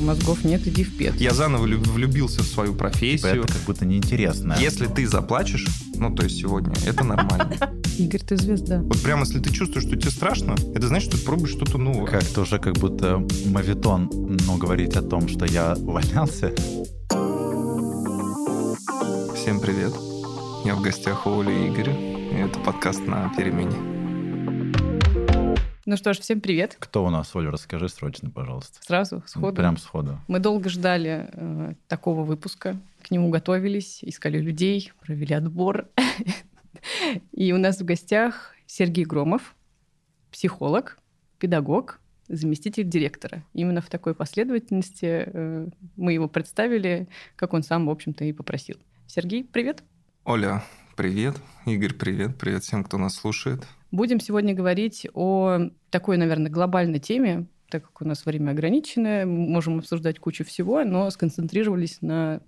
Мозгов нет, иди в пет. Я заново люб- влюбился в свою Типа профессию. это как будто неинтересно. Если ты заплачешь, ну, то есть сегодня, это нормально. Игорь, ты звезда. Вот прямо если ты чувствуешь, что тебе страшно, это значит, что ты пробуешь что-то новое. Как-то уже как будто мавитон, но говорить о том, что я увольнялся. Всем привет. Я в гостях у Оли и Игоря. И это подкаст на перемене. Ну что ж, всем привет. Кто у нас, Оля, расскажи срочно, пожалуйста. Сразу, сходу. Прям сходу. Мы долго ждали э, такого выпуска. К нему готовились, искали людей, провели отбор. И у нас в гостях Сергей Громов, психолог, педагог, заместитель директора. Именно в такой последовательности э, мы его представили, как он сам, в общем-то, и попросил. Сергей, привет. Оля, привет. Игорь, привет. Привет всем, кто нас слушает. Будем сегодня говорить о такой, наверное, глобальной теме, так как у нас время ограниченное, можем обсуждать кучу всего, но сконцентрировались на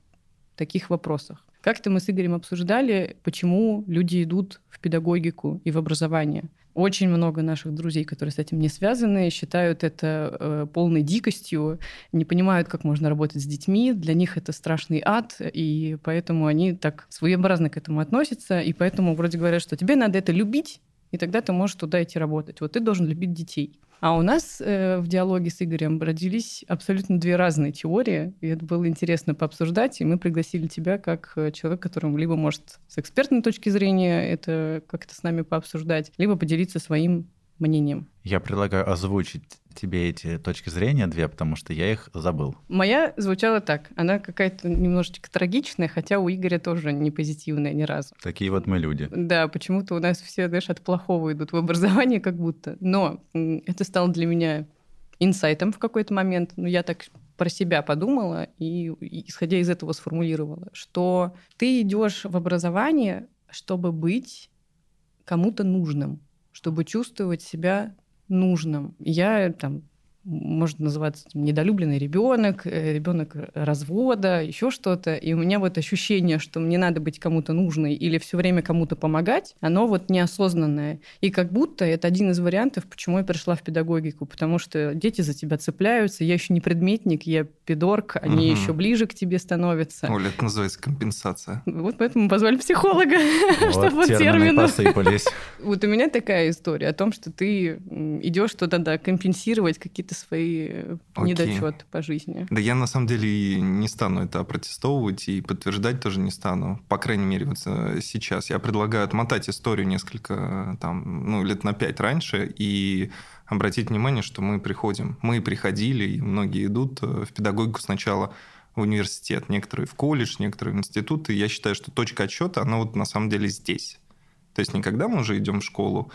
таких вопросах. Как-то мы с Игорем обсуждали, почему люди идут в педагогику и в образование. Очень много наших друзей, которые с этим не связаны, считают это э, полной дикостью, не понимают, как можно работать с детьми. Для них это страшный ад, и поэтому они так своеобразно к этому относятся, и поэтому вроде говорят, что тебе надо это любить, и тогда ты можешь туда идти работать. Вот ты должен любить детей. А у нас э, в диалоге с Игорем родились абсолютно две разные теории, и это было интересно пообсуждать, и мы пригласили тебя как э, человек, которому либо может с экспертной точки зрения это как-то с нами пообсуждать, либо поделиться своим мнением. Я предлагаю озвучить тебе эти точки зрения две, потому что я их забыл. Моя звучала так. Она какая-то немножечко трагичная, хотя у Игоря тоже не позитивная ни разу. Такие вот мы люди. Да, почему-то у нас все, знаешь, от плохого идут в образование как будто. Но это стало для меня инсайтом в какой-то момент. Ну, я так про себя подумала и, исходя из этого сформулировала, что ты идешь в образование, чтобы быть кому-то нужным, чтобы чувствовать себя нужным. Я там может называться там, недолюбленный ребенок, ребенок развода, еще что-то. И у меня вот ощущение, что мне надо быть кому-то нужной или все время кому-то помогать, оно вот неосознанное. И как будто это один из вариантов, почему я пришла в педагогику, потому что дети за тебя цепляются, я еще не предметник, я педорк, они Мгм. еще ближе к тебе становятся. Оля, это называется компенсация. Вот поэтому мы позвали психолога, чтобы Вот термины термины посыпались. вот у меня такая история о том, что ты идешь туда, да, компенсировать какие-то свои э, Окей. недочеты по жизни. Да я на самом деле и не стану это опротестовывать и подтверждать тоже не стану. По крайней мере, вот э, сейчас. Я предлагаю отмотать историю несколько, э, там, ну, лет на пять раньше и обратить внимание, что мы приходим. Мы приходили, и многие идут в педагогику сначала в университет, некоторые в колледж, некоторые в институт. И я считаю, что точка отсчета, она вот на самом деле здесь. То есть не когда мы уже идем в школу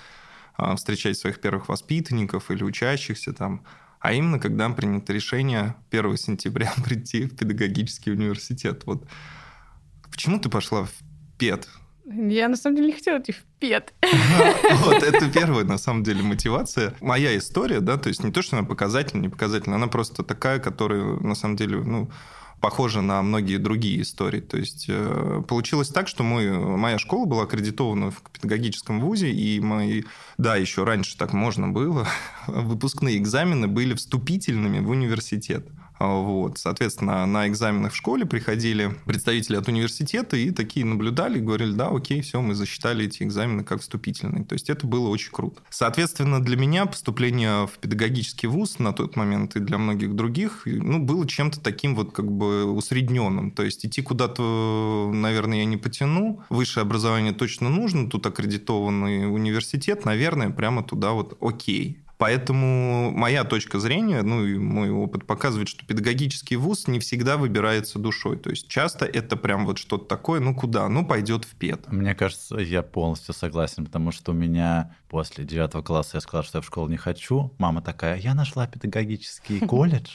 встречать своих первых воспитанников или учащихся там, а именно когда принято решение 1 сентября прийти в педагогический университет. Вот почему ты пошла в ПЕД? Я на самом деле не хотела идти в ПЕД. Вот, это первая, на самом деле, мотивация. Моя история, да, то есть не то, что она показательная, не показательная, она просто такая, которая, на самом деле, ну, похожа на многие другие истории. То есть э, получилось так, что мой, моя школа была аккредитована в педагогическом вузе, и мои, да, еще раньше так можно было, выпускные экзамены были вступительными в университет. Вот. Соответственно, на экзаменах в школе приходили представители от университета и такие наблюдали, говорили, да, окей, все, мы засчитали эти экзамены как вступительные. То есть это было очень круто. Соответственно, для меня поступление в педагогический вуз на тот момент и для многих других ну, было чем-то таким вот как бы усредненным. То есть идти куда-то, наверное, я не потяну. Высшее образование точно нужно, тут аккредитованный университет, наверное, прямо туда вот окей. Поэтому моя точка зрения, ну и мой опыт показывает, что педагогический вуз не всегда выбирается душой. То есть часто это прям вот что-то такое, ну куда? Ну пойдет в ПЕД. Мне кажется, я полностью согласен, потому что у меня после девятого класса я сказал, что я в школу не хочу. Мама такая, я нашла педагогический колледж,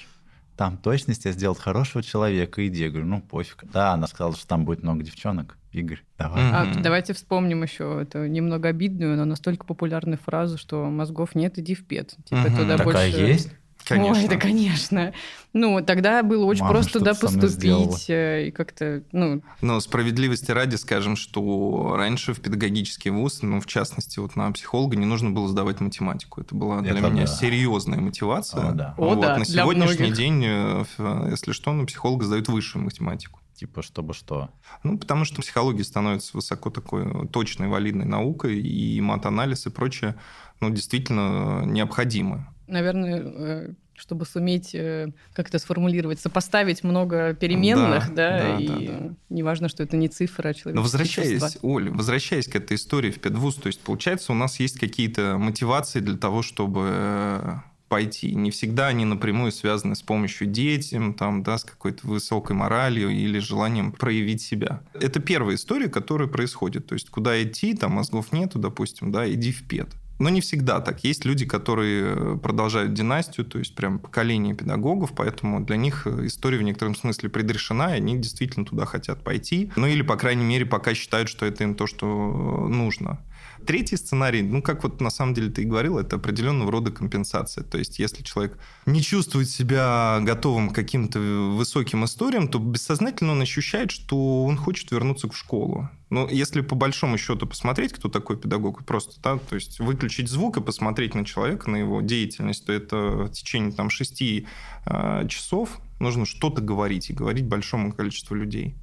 там точность я сделал хорошего человека. Иди. Я говорю, ну пофиг. Да, она сказала, что там будет много девчонок. Игорь, давай. Мгм. А, давайте вспомним еще эту немного обидную, но настолько популярную фразу, что мозгов нет, иди в ПЕД. Типа Мгм. туда Такая больше... есть? Конечно. Ой, да, конечно. Ну, тогда было очень Мама просто туда поступить э, и как-то, ну, Но справедливости ради скажем, что раньше в педагогический вуз, ну, в частности, вот на психолога не нужно было сдавать математику. Это была для Это меня да. серьезная мотивация. О, да. О, Вот, да, на для сегодняшний многих. день, э, если что, на психолога сдают высшую математику. Типа, чтобы что? Ну, потому что психология становится высоко такой точной, валидной наукой, и мат-анализ и прочее, ну, действительно необходимы. Наверное, э, чтобы суметь э, как-то сформулировать, сопоставить много переменных, Да, да, да, и да, да. неважно, что это не цифра, а человек. Но возвращаясь, Оль, возвращаясь к этой истории в педвуз, то есть, получается, у нас есть какие-то мотивации для того, чтобы э, пойти. Не всегда они напрямую связаны с помощью детям, там, да, с какой-то высокой моралью или желанием проявить себя. Это первая история, которая происходит. То есть, куда идти, там мозгов нету, допустим, да, иди в пед. Но не всегда так. Есть люди, которые э, продолжают династию, то есть прям поколение педагогов, поэтому для них э, история в некотором смысле предрешена, и они действительно туда хотят пойти. Ну или, по крайней мере, пока считают, что это им то, что э, нужно. Третий сценарий, ну, как вот на самом деле ты и говорил, это определенного рода компенсация. То есть, если человек не чувствует себя готовым к каким-то высоким историям, то бессознательно он ощущает, что он хочет вернуться в школу. Но если по большому счету посмотреть, кто такой педагог, просто, да, то есть выключить звук и посмотреть на человека, на его деятельность, то это в течение там шести э, часов нужно что-то говорить и говорить большому количеству людей.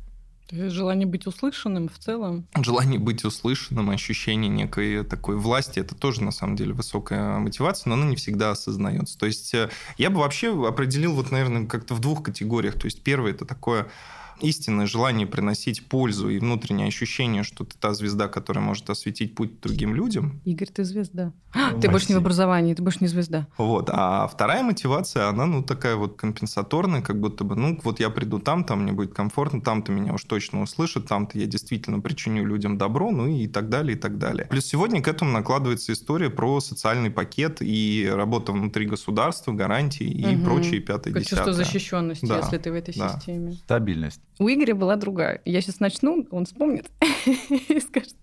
То есть желание быть услышанным в целом. Желание быть услышанным, ощущение некой такой власти, это тоже, на самом деле, высокая мотивация, но она не всегда осознается. То есть э, я бы вообще определил, вот, наверное, как-то в двух категориях. То есть первое – это такое истинное желание приносить пользу и внутреннее ощущение, что ты та звезда, которая может осветить путь другим людям. Игорь, ты звезда. Ну, ты больше не в образовании, ты больше не звезда. Вот. А вторая мотивация, она, ну, такая вот компенсаторная, как будто бы, ну, вот я приду там, там мне будет комфортно, там-то меня уж точно услышат, там-то я действительно причиню людям добро, ну и так далее, и так далее. Плюс сегодня к этому накладывается история про социальный пакет и работа внутри государства, гарантии и Мгм. прочие пятое, Как чувство защищенности, Да, если ты в этой да. системе. Стабильность. У Игоря была другая. Я сейчас начну, он вспомнит и скажет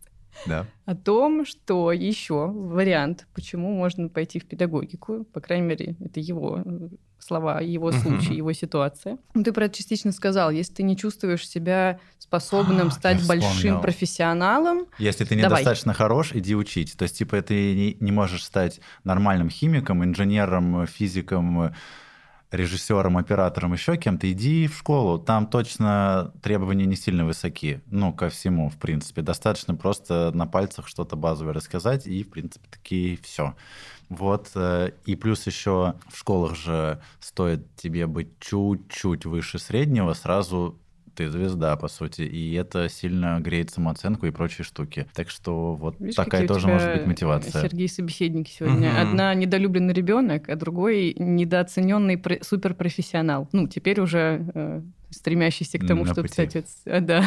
Да. о том, что еще вариант, почему можно пойти в педагогику, по крайней мере, это его э, слова, его случай, его ситуация. Ну, Ты про это частично сказал. Если ты не чувствуешь себя способным А, стать большим профессионалом, Если ты Давай. недостаточно хорош, иди учить. То есть, типа, ты не, не можешь стать нормальным химиком, инженером, физиком, режиссером, оператором, еще кем-то, иди в школу. Там точно требования не сильно высоки. Ну, ко всему, в принципе. Достаточно просто на пальцах что-то базовое рассказать, и, в принципе, такие все. Вот. э, И плюс еще в школах же стоит тебе быть чуть-чуть выше среднего, сразу ты звезда, по сути, и это сильно греет самооценку и прочие штуки. Так что вот Видишь, такая тоже может быть мотивация. Сергей собеседники сегодня. Мгм. Одна недолюбленный ребенок, а другой недооцененный пр- суперпрофессионал. Ну, теперь уже э, стремящийся к тому, На что пути. стать отц- а, да.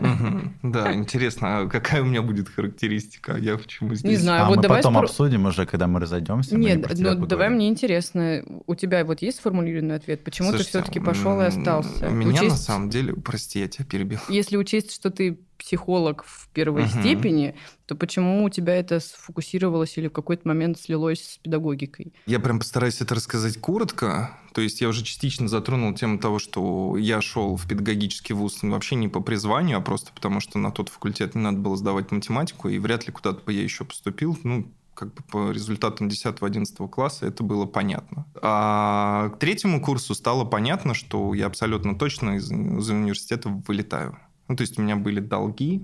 Мгм. Да, интересно, а какая у меня будет характеристика? Я почему здесь? знаю. А вот мы давай потом спро- обсудим уже, когда мы разойдемся. мы Нет, про тебя ну давай мне интересно, у тебя вот есть сформулированный ответ? Почему Слушайте, ты все-таки пошел и остался? Меня на Учесть- самом деле, прости, я тебя перебил. Если учесть, что ты психолог в первой Мгм. степени, то почему у тебя это сфокусировалось или в какой-то момент слилось с педагогикой? Я прям постараюсь это рассказать коротко. То есть я уже частично затронул тему того, что я шел в педагогический вуз вообще не по призванию, а просто потому, что на тот факультет не надо было сдавать математику, и вряд ли куда-то бы я еще поступил. Ну, как бы по результатам 10-11 класса это было понятно. А к третьему курсу стало понятно, что я абсолютно точно из, из университета вылетаю. Ну, то есть у меня были долги,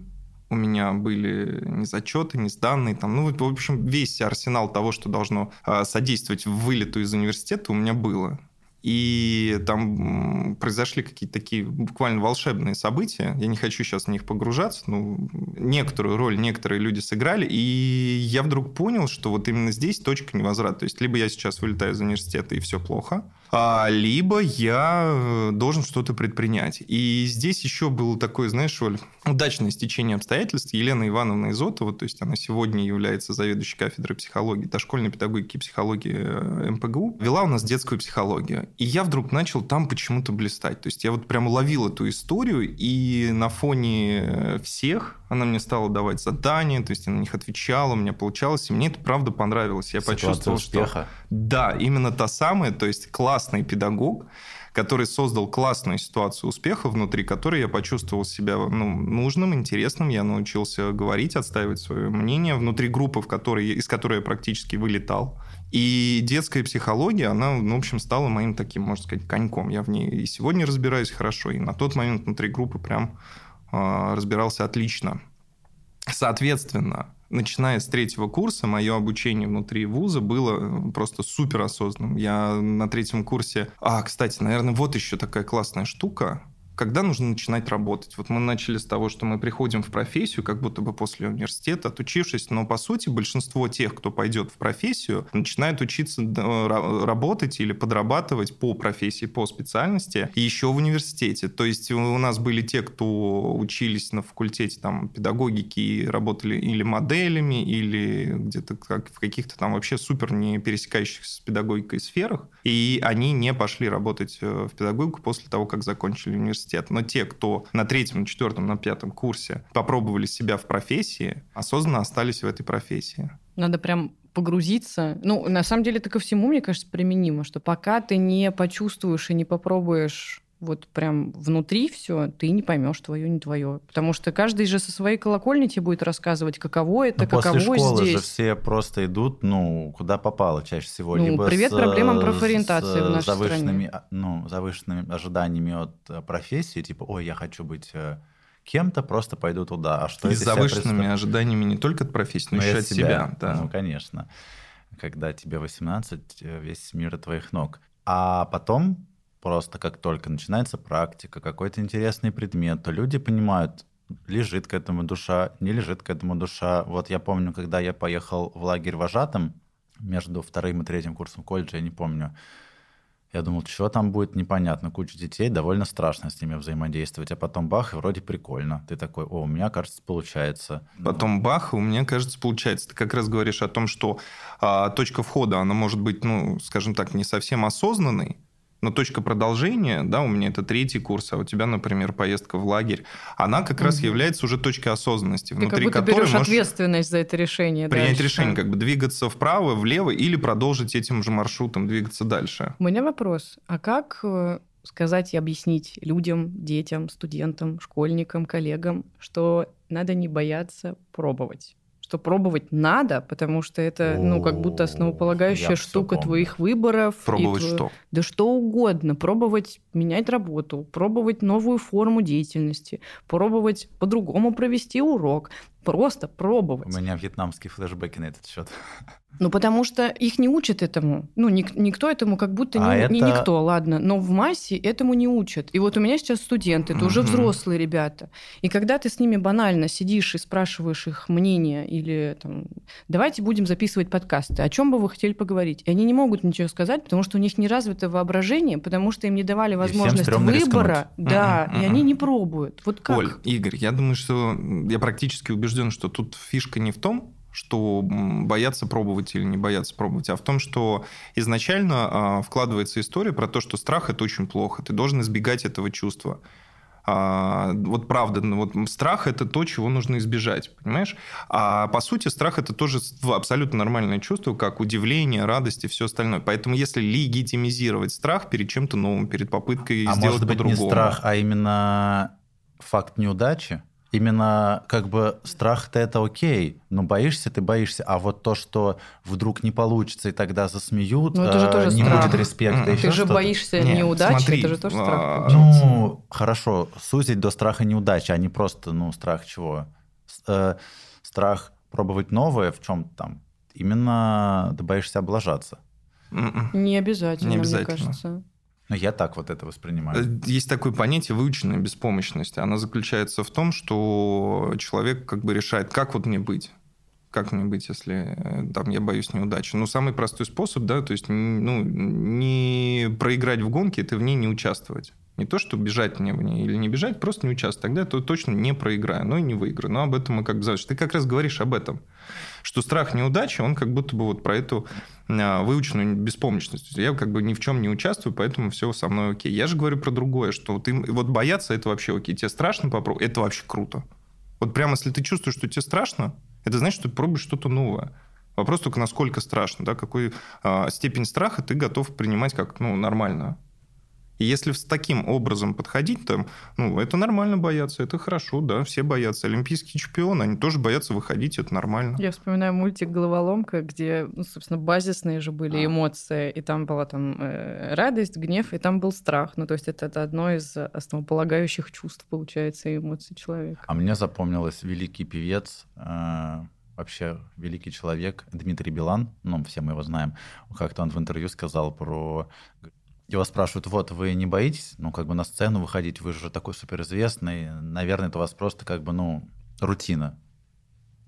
у меня были не зачеты, не сданные, там, ну, в общем, весь арсенал того, что должно а, содействовать вылету из университета, у меня было. И там произошли какие-то такие буквально волшебные события. Я не хочу сейчас в них погружаться, но некоторую роль некоторые люди сыграли. И я вдруг понял, что вот именно здесь точка невозврата. То есть либо я сейчас вылетаю из университета, и все плохо, либо я э, должен что-то предпринять. И здесь еще было такое, знаешь, Оль, удачное стечение обстоятельств. Елена Ивановна Изотова, то есть она сегодня является заведующей кафедрой психологии, дошкольной педагогики и психологии э, МПГУ, вела у нас детскую психологию. И я вдруг начал там почему-то блистать. То есть я вот прям ловил эту историю, и на фоне всех она мне стала давать задания, то есть я на них отвечала, у меня получалось, и мне это правда понравилось. Я Ситуация почувствовал, успеха. что... Да, именно та самая, то есть классный педагог, который создал классную ситуацию успеха, внутри которой я почувствовал себя ну, нужным, интересным, я научился говорить, отстаивать свое мнение внутри группы, в которой, из которой я практически вылетал. И детская психология, она, ну, в общем, стала моим таким, можно сказать, коньком. Я в ней и сегодня разбираюсь хорошо, и на тот момент внутри группы прям э, разбирался отлично. Соответственно, начиная с третьего курса, мое обучение внутри вуза было просто супер осознанным. Я на третьем курсе... А, кстати, наверное, вот еще такая классная штука когда нужно начинать работать? Вот мы начали с того, что мы приходим в профессию, как будто бы после университета, отучившись, но по сути большинство тех, кто пойдет в профессию, начинают учиться работать или подрабатывать по профессии, по специальности еще в университете. То есть у нас были те, кто учились на факультете там, педагогики и работали или моделями, или где-то как в каких-то там вообще супер не пересекающихся с педагогикой сферах, и они не пошли работать э, в педагогику после того, как закончили университет университет. Но те, кто на третьем, на четвертом, на пятом курсе попробовали себя в профессии, осознанно остались в этой профессии. Надо прям погрузиться. Ну, на самом деле, это ко всему, мне кажется, применимо, что пока ты не почувствуешь и не попробуешь вот прям внутри все, ты не поймешь, твое не твое. Потому что каждый же со своей колокольни тебе будет рассказывать, каково это, Но каково после школы здесь. же все просто идут, ну, куда попало чаще всего. Ну, либо привет с, проблемам с профориентации в нашей завышенными, стране. Ну, завышенными ожиданиями от э, профессии, типа, ой, я хочу быть э, кем-то, просто пойду туда. А что И с себя завышенными ожиданиями не только от профессии, но Ну, и еще от себя. да. Ну, конечно. Когда тебе 18, э, весь мир от твоих ног. А потом просто как только начинается практика, какой-то интересный предмет, то люди понимают, лежит к этому душа, не лежит к этому душа. Вот я помню, когда я поехал в лагерь вожатым между вторым и третьим курсом колледжа, я не помню, я думал, что там будет, непонятно. Куча детей, довольно страшно с ними взаимодействовать. А потом бах, и вроде прикольно. Ты такой, о, у меня, кажется, получается. Потом бах, у меня, кажется, получается. Ты как раз говоришь о том, что а, точка входа, она может быть, ну, скажем так, не совсем осознанной, но точка продолжения, да, у меня это третий курс, а у тебя, например, поездка в лагерь, она как раз является уже точкой осознанности, Ты как внутри будто которой берешь ответственность за это решение. принять дальше. решение, как бы двигаться вправо, влево или продолжить этим же маршрутом двигаться дальше. У меня вопрос. А как э, сказать и объяснить людям, детям, студентам, школьникам, коллегам, что надо не бояться пробовать? Что пробовать надо, потому что это, ну, как будто основополагающая штука твоих выборов. Пробовать что? Да что угодно. Пробовать менять работу, пробовать новую форму деятельности, пробовать по-другому провести урок. Просто У пробовать. меня вьетнамские флешбеки на этот счет. Ну, потому что их не учат этому. Ну, ник- никто этому как будто не, А не это- никто, ладно. Но в массе этому не учат. И вот у меня сейчас студенты, это уже Мгм. взрослые ребята. И когда ты с ними банально сидишь и спрашиваешь их мнение или там, давайте будем записывать подкасты, о чем бы вы хотели поговорить? И они не могут ничего сказать, потому что у них не развито воображение, потому что им не давали возможность выбора. рискнуть. Да, Мгм, и они не пробуют. Вот как? Оль, Игорь, я думаю, что я практически убежден, что тут фишка не в том, что м, бояться пробовать или не бояться пробовать, а в том, что изначально а, вкладывается история про то, что страх это очень плохо, ты должен избегать этого чувства. А, вот правда, ну, вот страх это то, чего нужно избежать, понимаешь? А по сути страх это тоже абсолютно нормальное чувство, как удивление, радость и все остальное. Поэтому если легитимизировать страх перед чем-то новым, перед попыткой А сделать может быть не по-другому, страх, а именно факт неудачи? Именно как бы страх-то это окей, но боишься ты боишься, а вот то, что вдруг не получится и тогда засмеют, Ну, это же э, тоже не страх. будет респекта, еще Ты же что-то. боишься Нет, неудачи, смотри, это же тоже а, страх. получается. Ну, хорошо, сузить до страха неудачи, а не просто, ну, страх чего? Э, страх пробовать новое в чем там? Именно ты боишься облажаться. М-м. Не обязательно, Не мне обязательно. кажется. Ну, я так вот это воспринимаю. Э, Есть такое понятие выученная беспомощность. Она заключается в том, что человек как бы решает, как вот мне быть. Как мне быть, если э, там я боюсь неудачи? Ну, самый простой способ, да, то есть ну, не проиграть в гонке, это в ней не участвовать. Не то, что бежать мне в ней или не бежать, просто не участвовать. Тогда я точно не проиграю, но и не выиграю. Но об этом мы как бы знаешь. Ты как раз говоришь об этом. Что страх неудачи, он как будто бы вот про эту а, выученную беспомощность. Я как бы ни в чем не участвую, поэтому все со мной окей. Я же говорю про другое, что ты вот бояться это вообще окей. Тебе страшно попробовать, это вообще круто. Вот прямо если ты чувствуешь, что тебе страшно, это значит, что ты пробуешь что-то новое. Вопрос только, насколько страшно, да, какой э, степень страха ты готов принимать как ну, нормально. И если с таким образом подходить, там, ну, это нормально бояться, это хорошо, да, все боятся. Олимпийские чемпионы, они тоже боятся выходить, это нормально. Я вспоминаю мультик «Головоломка», где, ну, собственно, базисные же были а. эмоции, и там была там э, радость, гнев, и там был страх. Ну, то есть это, это одно из основополагающих чувств, получается, эмоций человека. А мне запомнилось великий певец, э, вообще великий человек Дмитрий Билан, ну, все мы его знаем, как-то он в интервью сказал про его спрашивают, вот, вы не боитесь, ну, как бы на сцену выходить, вы же такой суперизвестный, наверное, это у вас просто как бы, ну, рутина,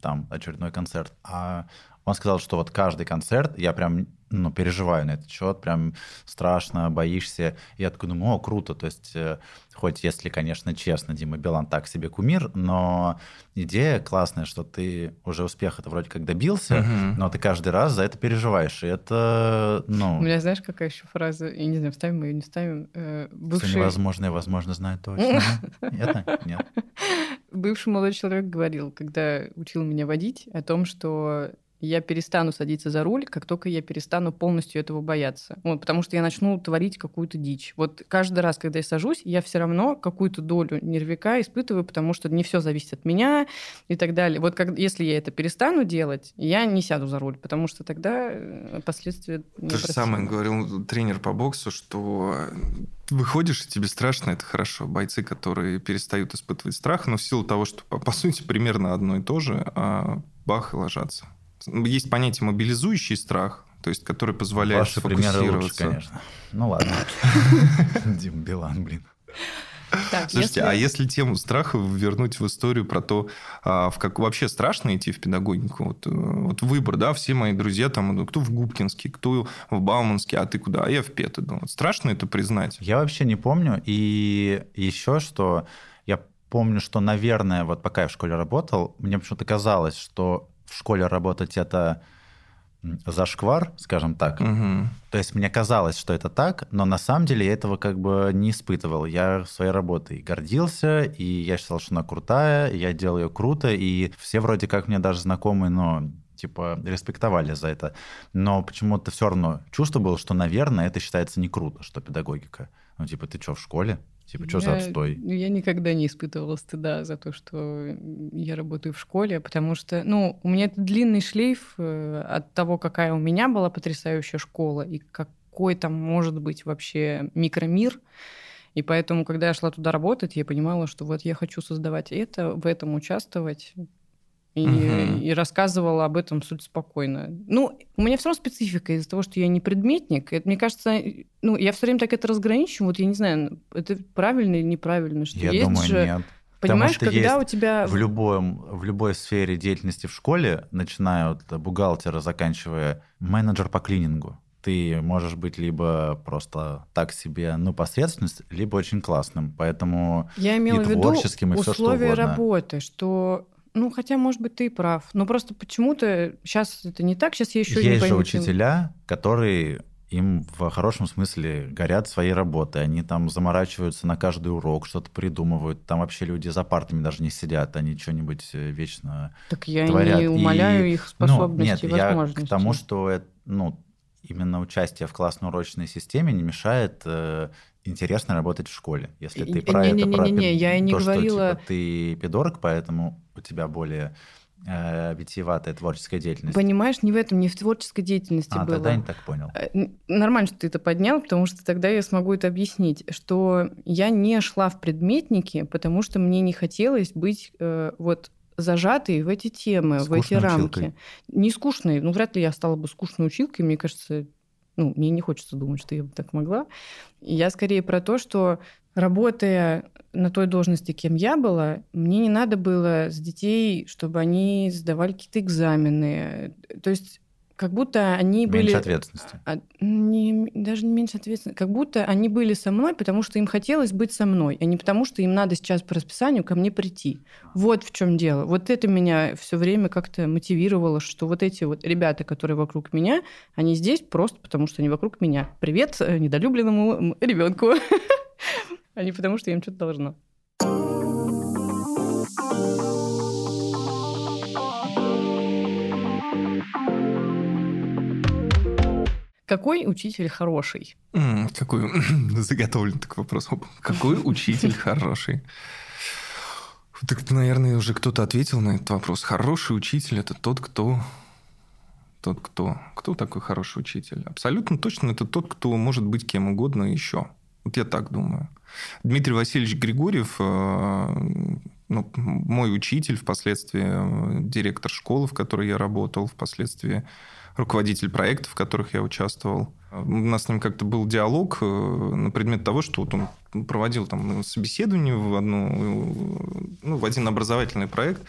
там, очередной концерт. А он сказал, что вот каждый концерт, я прям ну, переживаю на этот счет, прям страшно, боишься. И я такой думаю, о, круто. То есть, э, хоть если, конечно, честно, Дима Билан так себе кумир, но идея классная, что ты уже успеха-то вроде как добился, угу. но ты каждый раз за это переживаешь. И это, ну... У меня, знаешь, какая еще фраза? Я не знаю, вставим мы ее, не ставим. Э, бывший... Все невозможное, возможно, знаю точно. Это? Нет. Бывший молодой человек говорил, когда учил меня водить, о том, что я перестану садиться за руль, как только я перестану полностью этого бояться. Вот, потому что я начну творить какую-то дичь. Вот каждый раз, когда я сажусь, я все равно какую-то долю нервика испытываю, потому что не все зависит от меня и так далее. Вот как, если я это перестану делать, я не сяду за руль, потому что тогда э, последствия... То же самое говорил тренер по боксу, что выходишь, и тебе страшно, это хорошо. Бойцы, которые перестают испытывать страх, но в силу того, что, по, по сути, примерно одно и то же, а бах, и ложатся. Есть понятие мобилизующий страх, то есть который позволяет Ваши сфокусироваться. Лучше, конечно. Ну ладно. Дим Билан, блин. Так, Слушайте, если... а если тему страха вернуть в историю про то, а, в как вообще страшно идти в педагогику, вот, э, вот выбор, да, все мои друзья там, ну, кто в Губкинский, кто в Бауманский, а ты куда? А я в ПЕТ иду. Вот страшно это признать? Я вообще не помню. И еще что, я помню, что, наверное, вот пока я в школе работал, мне почему-то казалось, что в школе работать это зашквар, скажем так. Угу. То есть мне казалось, что это так, но на самом деле я этого как бы не испытывал. Я своей работой гордился, и я считал, что она крутая, я делал ее круто, и все вроде как мне даже знакомые, но типа респектовали за это. Но почему-то все равно чувство было, что, наверное, это считается не круто, что педагогика. Ну, типа, ты что, в школе? Типа, что я, за отстой? Я никогда не испытывала стыда за то, что я работаю в школе, потому что, ну, у меня это длинный шлейф э, от того, какая у меня была потрясающая школа и какой там может быть вообще микромир. И поэтому, когда я шла туда работать, я понимала, что вот я хочу создавать это, в этом участвовать, и, угу. и рассказывала об этом суть спокойно. Ну, у меня все равно специфика из-за того, что я не предметник. Это, мне кажется, ну, я все время так это разграничиваю. Вот я не знаю, это правильно или неправильно. Что я есть думаю, же... нет. Понимаешь, Потому что когда у тебя... В, любом, в любой сфере деятельности в школе, начиная от бухгалтера, заканчивая менеджер по клинингу, ты можешь быть либо просто так себе, ну, посредственность, либо очень классным. Поэтому Я имела и в виду творческим, и условия все, что угодно. работы, что ну, хотя, может быть, ты и прав. Но просто почему-то сейчас это не так. Сейчас я еще Есть не пойму. Есть же учителя, которые им в хорошем смысле горят своей работой. Они там заморачиваются на каждый урок, что-то придумывают. Там вообще люди за партами даже не сидят, они что-нибудь э, вечно Так я творят. не умоляю и, их способности ну, нет, и возможностей. Я к тому, что ну, именно участие в классно-урочной системе не мешает э, интересно работать в школе. Если ты про не, это, не, про не, не, я не то, говорила... что типа, ты пидорок, поэтому у тебя более э, витиеватая творческая деятельность. Понимаешь, не в этом, не в творческой деятельности а, было. тогда я не так понял. Э, нормально, что ты это поднял, потому что тогда я смогу это объяснить, что я не шла в предметники, потому что мне не хотелось быть э, вот зажатой в эти темы, Скучной в эти рамки. Училкой. Не скучной, ну вряд ли я стала бы скучной училкой, мне кажется, ну, мне не хочется думать, что я бы так могла. Я скорее про то, что работая на той должности, кем я была, мне не надо было с детей, чтобы они сдавали какие-то экзамены. То есть как будто они Меньше были... Меньше ответственности. А, не, даже не меньше ответственности. Как будто они были со мной, потому что им хотелось быть со мной, а не потому, что им надо сейчас по расписанию ко мне прийти. Вот в чем дело. Вот это меня все время как-то мотивировало, что вот эти вот ребята, которые вокруг меня, они здесь просто потому, что они вокруг меня. Привет э, недолюбленному ребенку. А не потому, что я им что-то должна. Какой учитель хороший? какой заготовлен такой вопрос. Какой учитель хороший? Так, наверное, уже кто-то ответил на этот вопрос. Хороший учитель это тот, кто тот, кто... Кто такой хороший учитель? Абсолютно точно это тот, кто может быть кем угодно еще. Вот я так думаю. Дмитрий Васильевич Григорьев, э, ну, мой учитель, впоследствии э, директор школы, в которой я работал, впоследствии руководитель проектов, в которых я участвовал. У нас с ним как-то был диалог э, на предмет того, что вот он проводил там собеседование в, одну, ну, в один образовательный проект.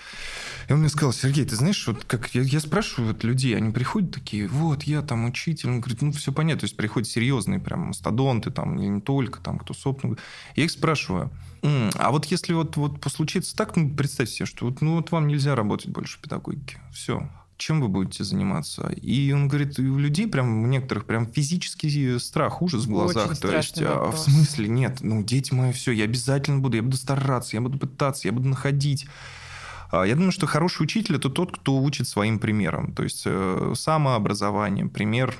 И он мне сказал, Сергей, ты знаешь, вот как я, я спрашиваю вот людей, они приходят такие, вот, я там учитель. Он говорит, ну, все понятно. То есть приходят серьезные прям мастодонты там, или не только, там, кто сопнул. Я их спрашиваю, а вот если вот, вот случится так, ну, представьте себе, что вот, ну, вот вам нельзя работать больше в педагогике. Все чем вы будете заниматься? И он говорит, у людей прям, у некоторых прям физический страх, ужас в глазах. Очень То есть, а, вопрос. в смысле, нет, ну, дети мои, все, я обязательно буду, я буду стараться, я буду пытаться, я буду находить. А, я думаю, что хороший учитель – это тот, кто учит своим примером. То есть, э, самообразование, пример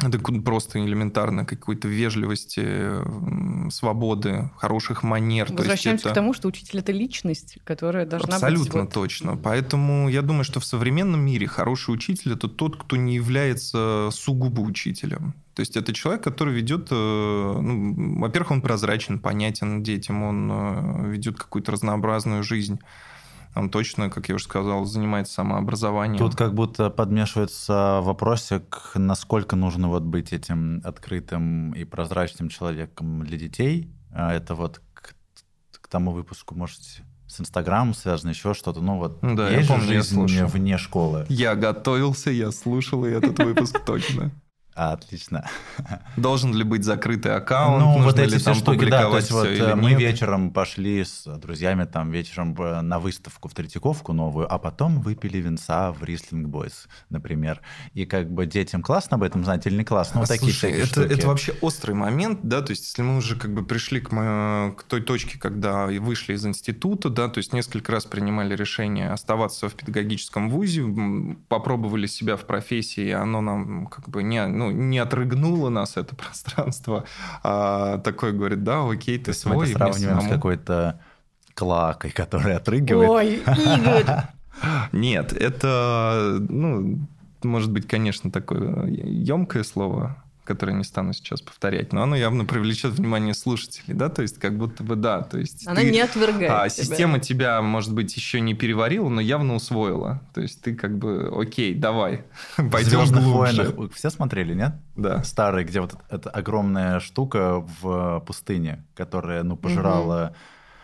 это просто элементарно какой-то вежливости, свободы, хороших манер. Возвращаемся это... к тому, что учитель это личность, которая должна Абсолютно быть... точно. Поэтому я думаю, что в современном мире хороший учитель это тот, кто не является сугубо учителем. То есть это человек, который ведет, э, ну, во-первых, он прозрачен, понятен детям, он э, ведет какую-то разнообразную жизнь он точно, как я уже сказал, занимается самообразованием. Тут как будто подмешивается вопросик, насколько нужно вот быть этим открытым и прозрачным человеком для детей. А это вот к, к тому выпуску, можете с Инстаграмом связано, еще что-то. Ну вот да, есть я помню, жизнь я вне школы. Я готовился, я слушал и этот выпуск точно. Отлично. Должен ли быть закрытый аккаунт? Ну, Нужно вот эти ли все штуки, да, то есть вот или мы нет? вечером пошли с друзьями там вечером на выставку в Третьяковку новую, а потом выпили винца в Рислинг Бойс, например. И как бы детям классно об этом знать или не классно? Вот такие Слушай, это, штуки. это вообще острый момент, да, то есть если мы уже как бы пришли к, к той точке, когда вышли из института, да, то есть несколько раз принимали решение оставаться в педагогическом вузе, попробовали себя в профессии, и оно нам как бы не, ну, не отрыгнуло нас, это пространство, а такой говорит, да, окей, ты мы свой, это мне сравниваем с самому». какой-то клакой, которая отрыгивает. Ой, Игорь! Нет, это, ну, может быть, конечно, такое емкое слово, которое не стану сейчас повторять, но оно явно привлечет внимание слушателей, да, то есть как будто бы да, то есть Она ты- не отвергает а, тебя. система тебя, может быть, еще не переварила, но явно усвоила, то есть ты как бы, окей, давай, пойдем «Звездных глубже. войнах» вы все смотрели, нет? Да. Старые, где вот эта огромная штука в пустыне, которая, ну, пожирала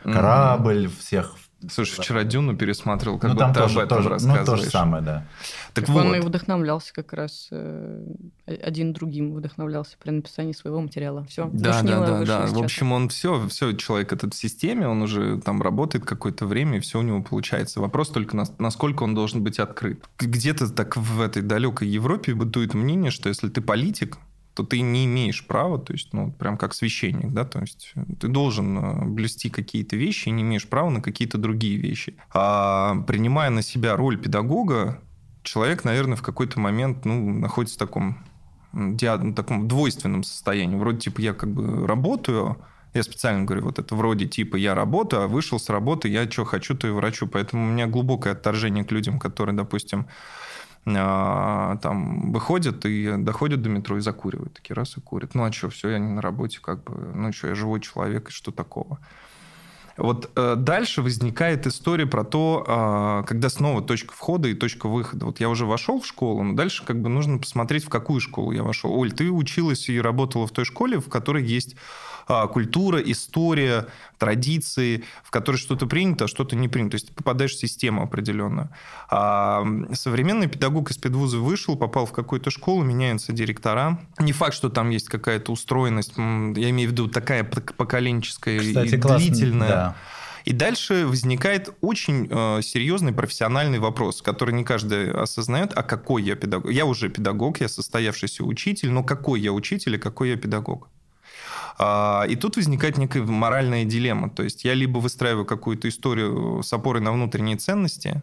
корабль, всех... Слушай, вчера Дюну пересмотрел, как ну, будто там ты тоже, об этом тоже, ну, рассказываешь. то же самое, да. Так, Так вот, Он и вдохновлялся как раз э, один другим вдохновлялся при написании своего материала. Все, Да, да, да, да. В общем, он все, все, человек этот в системе, он уже там работает какое-то время, и все у него получается. Вопрос только, нас- насколько он должен быть открыт. Где-то так в этой далекой Европе бытует мнение, что если ты политик, то ты не имеешь права, то есть, ну, прям как священник, да, то есть ты должен э, блюсти какие-то вещи и не имеешь права на какие-то другие вещи. А принимая на себя роль педагога, человек, наверное, в какой-то момент, ну, находится в таком м, диа- ну, таком двойственном состоянии. Вроде типа я как бы работаю, я специально говорю, вот это вроде типа я работаю, а вышел с работы, я что хочу, то и врачу. Поэтому у меня глубокое отторжение к людям, которые, допустим, там выходят и доходят до метро и закуривают. Такие раз и курят. Ну а что, все, я не на работе, как бы, ну что, я живой человек, и что такого? Вот э, дальше возникает история про то, э, когда снова точка входа и точка выхода. Вот я уже вошел в школу, но дальше как бы нужно посмотреть, в какую школу я вошел. Оль, ты училась и работала в той школе, в которой есть э, культура, история, традиции, в которой что-то принято, а что-то не принято. То есть ты попадаешь в систему определенную. А современный педагог из педвуза вышел, попал в какую-то школу, меняются директора. Не факт, что там есть какая-то устроенность, я имею в виду такая поколенческая Кстати, и длительная. Да и дальше возникает очень э, серьезный профессиональный вопрос, который не каждый осознает, а какой я педагог. Я уже педагог, я состоявшийся учитель, но какой я учитель и какой я педагог. А, и тут возникает некая моральная дилемма. То есть я либо выстраиваю какую-то историю с опорой на внутренние ценности,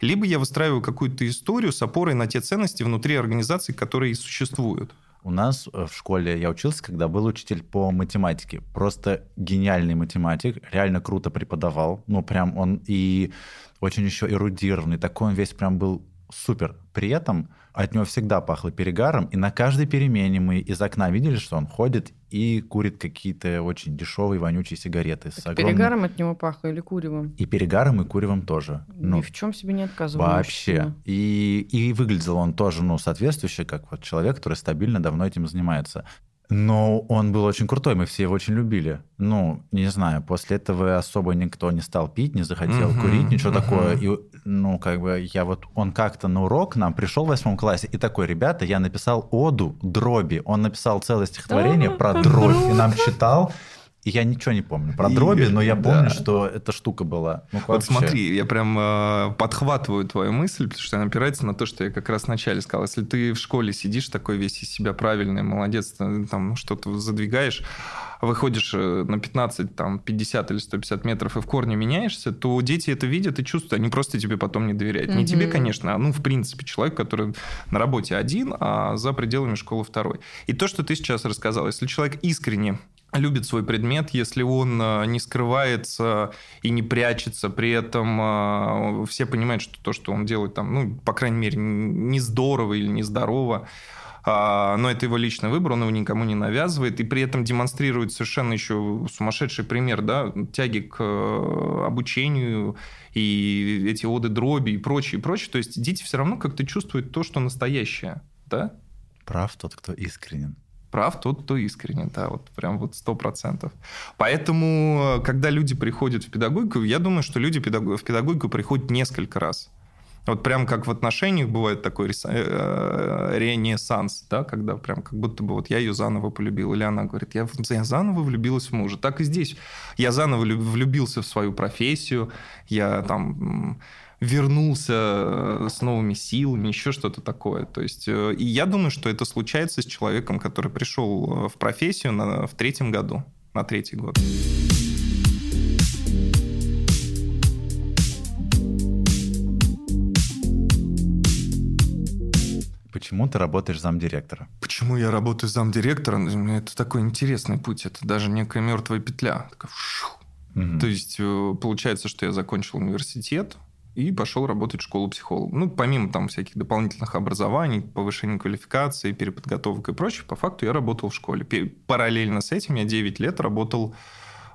либо я выстраиваю какую-то историю с опорой на те ценности внутри организации, которые существуют. У нас э, в школе я учился, когда был учитель по математике. Просто гениальный математик, реально круто преподавал. Ну, прям он и очень еще эрудированный. Такой он весь прям был супер. При этом от него всегда пахло перегаром, и на каждой перемене мы из окна видели, что он ходит и курит какие-то очень дешевые вонючие сигареты. С огромным... Перегаром от него пахло или куревом? И перегаром, и куревом тоже. Ну, Ни в чем себе не отказывал. Вообще. И, и выглядел он тоже, ну, соответствующе, как вот человек, который стабильно давно этим занимается. Но он был очень крутой, мы все его очень любили. Ну, не знаю, после этого особо никто не стал пить, не захотел uh-huh, курить, ничего uh-huh. такое. И, ну, как бы я вот, он как-то на урок нам пришел в восьмом классе и такой, ребята, я написал оду дроби. Он написал целое стихотворение про дробь и нам читал. И я ничего не помню про дроби, но я помню, да. что эта штука была. Ну, вот вообще. смотри, я прям э, подхватываю твою мысль, потому что она опирается на то, что я как раз вначале сказал. Если ты в школе сидишь такой весь из себя правильный, молодец, там что-то задвигаешь, выходишь э, на 15, там, 50 или 150 метров и в корне меняешься, то дети это видят и чувствуют, они просто тебе потом не доверяют. Угу. Не тебе, конечно, а ну, в принципе, человек, который на работе один, а за пределами школы второй. И то, что ты сейчас рассказал, если человек искренне любит свой предмет, если он э, не скрывается и не прячется, при этом э, все понимают, что то, что он делает там, ну, по крайней мере, не здорово или не здорово, а, но это его личный выбор, он его никому не навязывает, и при этом демонстрирует совершенно еще сумасшедший пример, да, тяги к э, обучению, и эти оды дроби и прочее, и прочее. То есть дети все равно как-то чувствуют то, что настоящее, да? Прав тот, кто искренен прав тот, кто искренен, да, вот прям вот сто процентов. Поэтому, когда люди приходят в педагогику, я думаю, что люди в педагогику приходят несколько раз. Вот прям как в отношениях бывает такой э, ренессанс, да, когда прям как будто бы вот я ее заново полюбил, или она говорит, я, я заново влюбилась в мужа. Так и здесь. Я заново влюбился в свою профессию, я там вернулся э, с новыми силами, еще что-то такое. То есть, э, и я думаю, что это случается с человеком, который пришел э, в профессию на, в третьем году, на третий год. Почему ты работаешь замдиректора? Почему я работаю замдиректора? Это такой интересный путь. Это даже некая мертвая петля. Угу. То есть получается, что я закончил университет, и пошел работать в школу психолога. Ну, помимо там всяких дополнительных образований, повышения квалификации, переподготовок и прочее, по факту я работал в школе. Параллельно с этим я 9 лет работал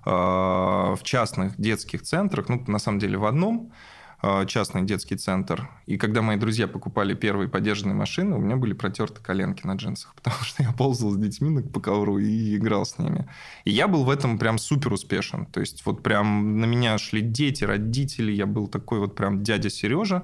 э, в частных детских центрах, ну, на самом деле в одном, частный детский центр. И когда мои друзья покупали первые подержанные машины, у меня были протерты коленки на джинсах, потому что я ползал с детьми по ковру и играл с ними. И я был в этом прям супер успешен. То есть вот прям на меня шли дети, родители, я был такой вот прям дядя Сережа,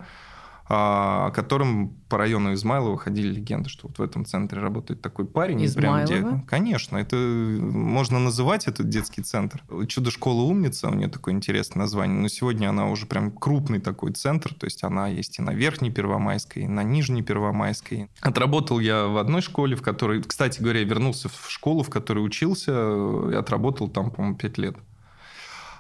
о котором по району Измайлова ходили легенды, что вот в этом центре работает такой парень. Измайлова? Прям, конечно, это можно называть этот детский центр. Чудо-школа умница, у нее такое интересное название, но сегодня она уже прям крупный такой центр, то есть она есть и на Верхней Первомайской, и на Нижней Первомайской. Отработал я в одной школе, в которой, кстати говоря, я вернулся в школу, в которой учился, и отработал там, по-моему, 5 лет.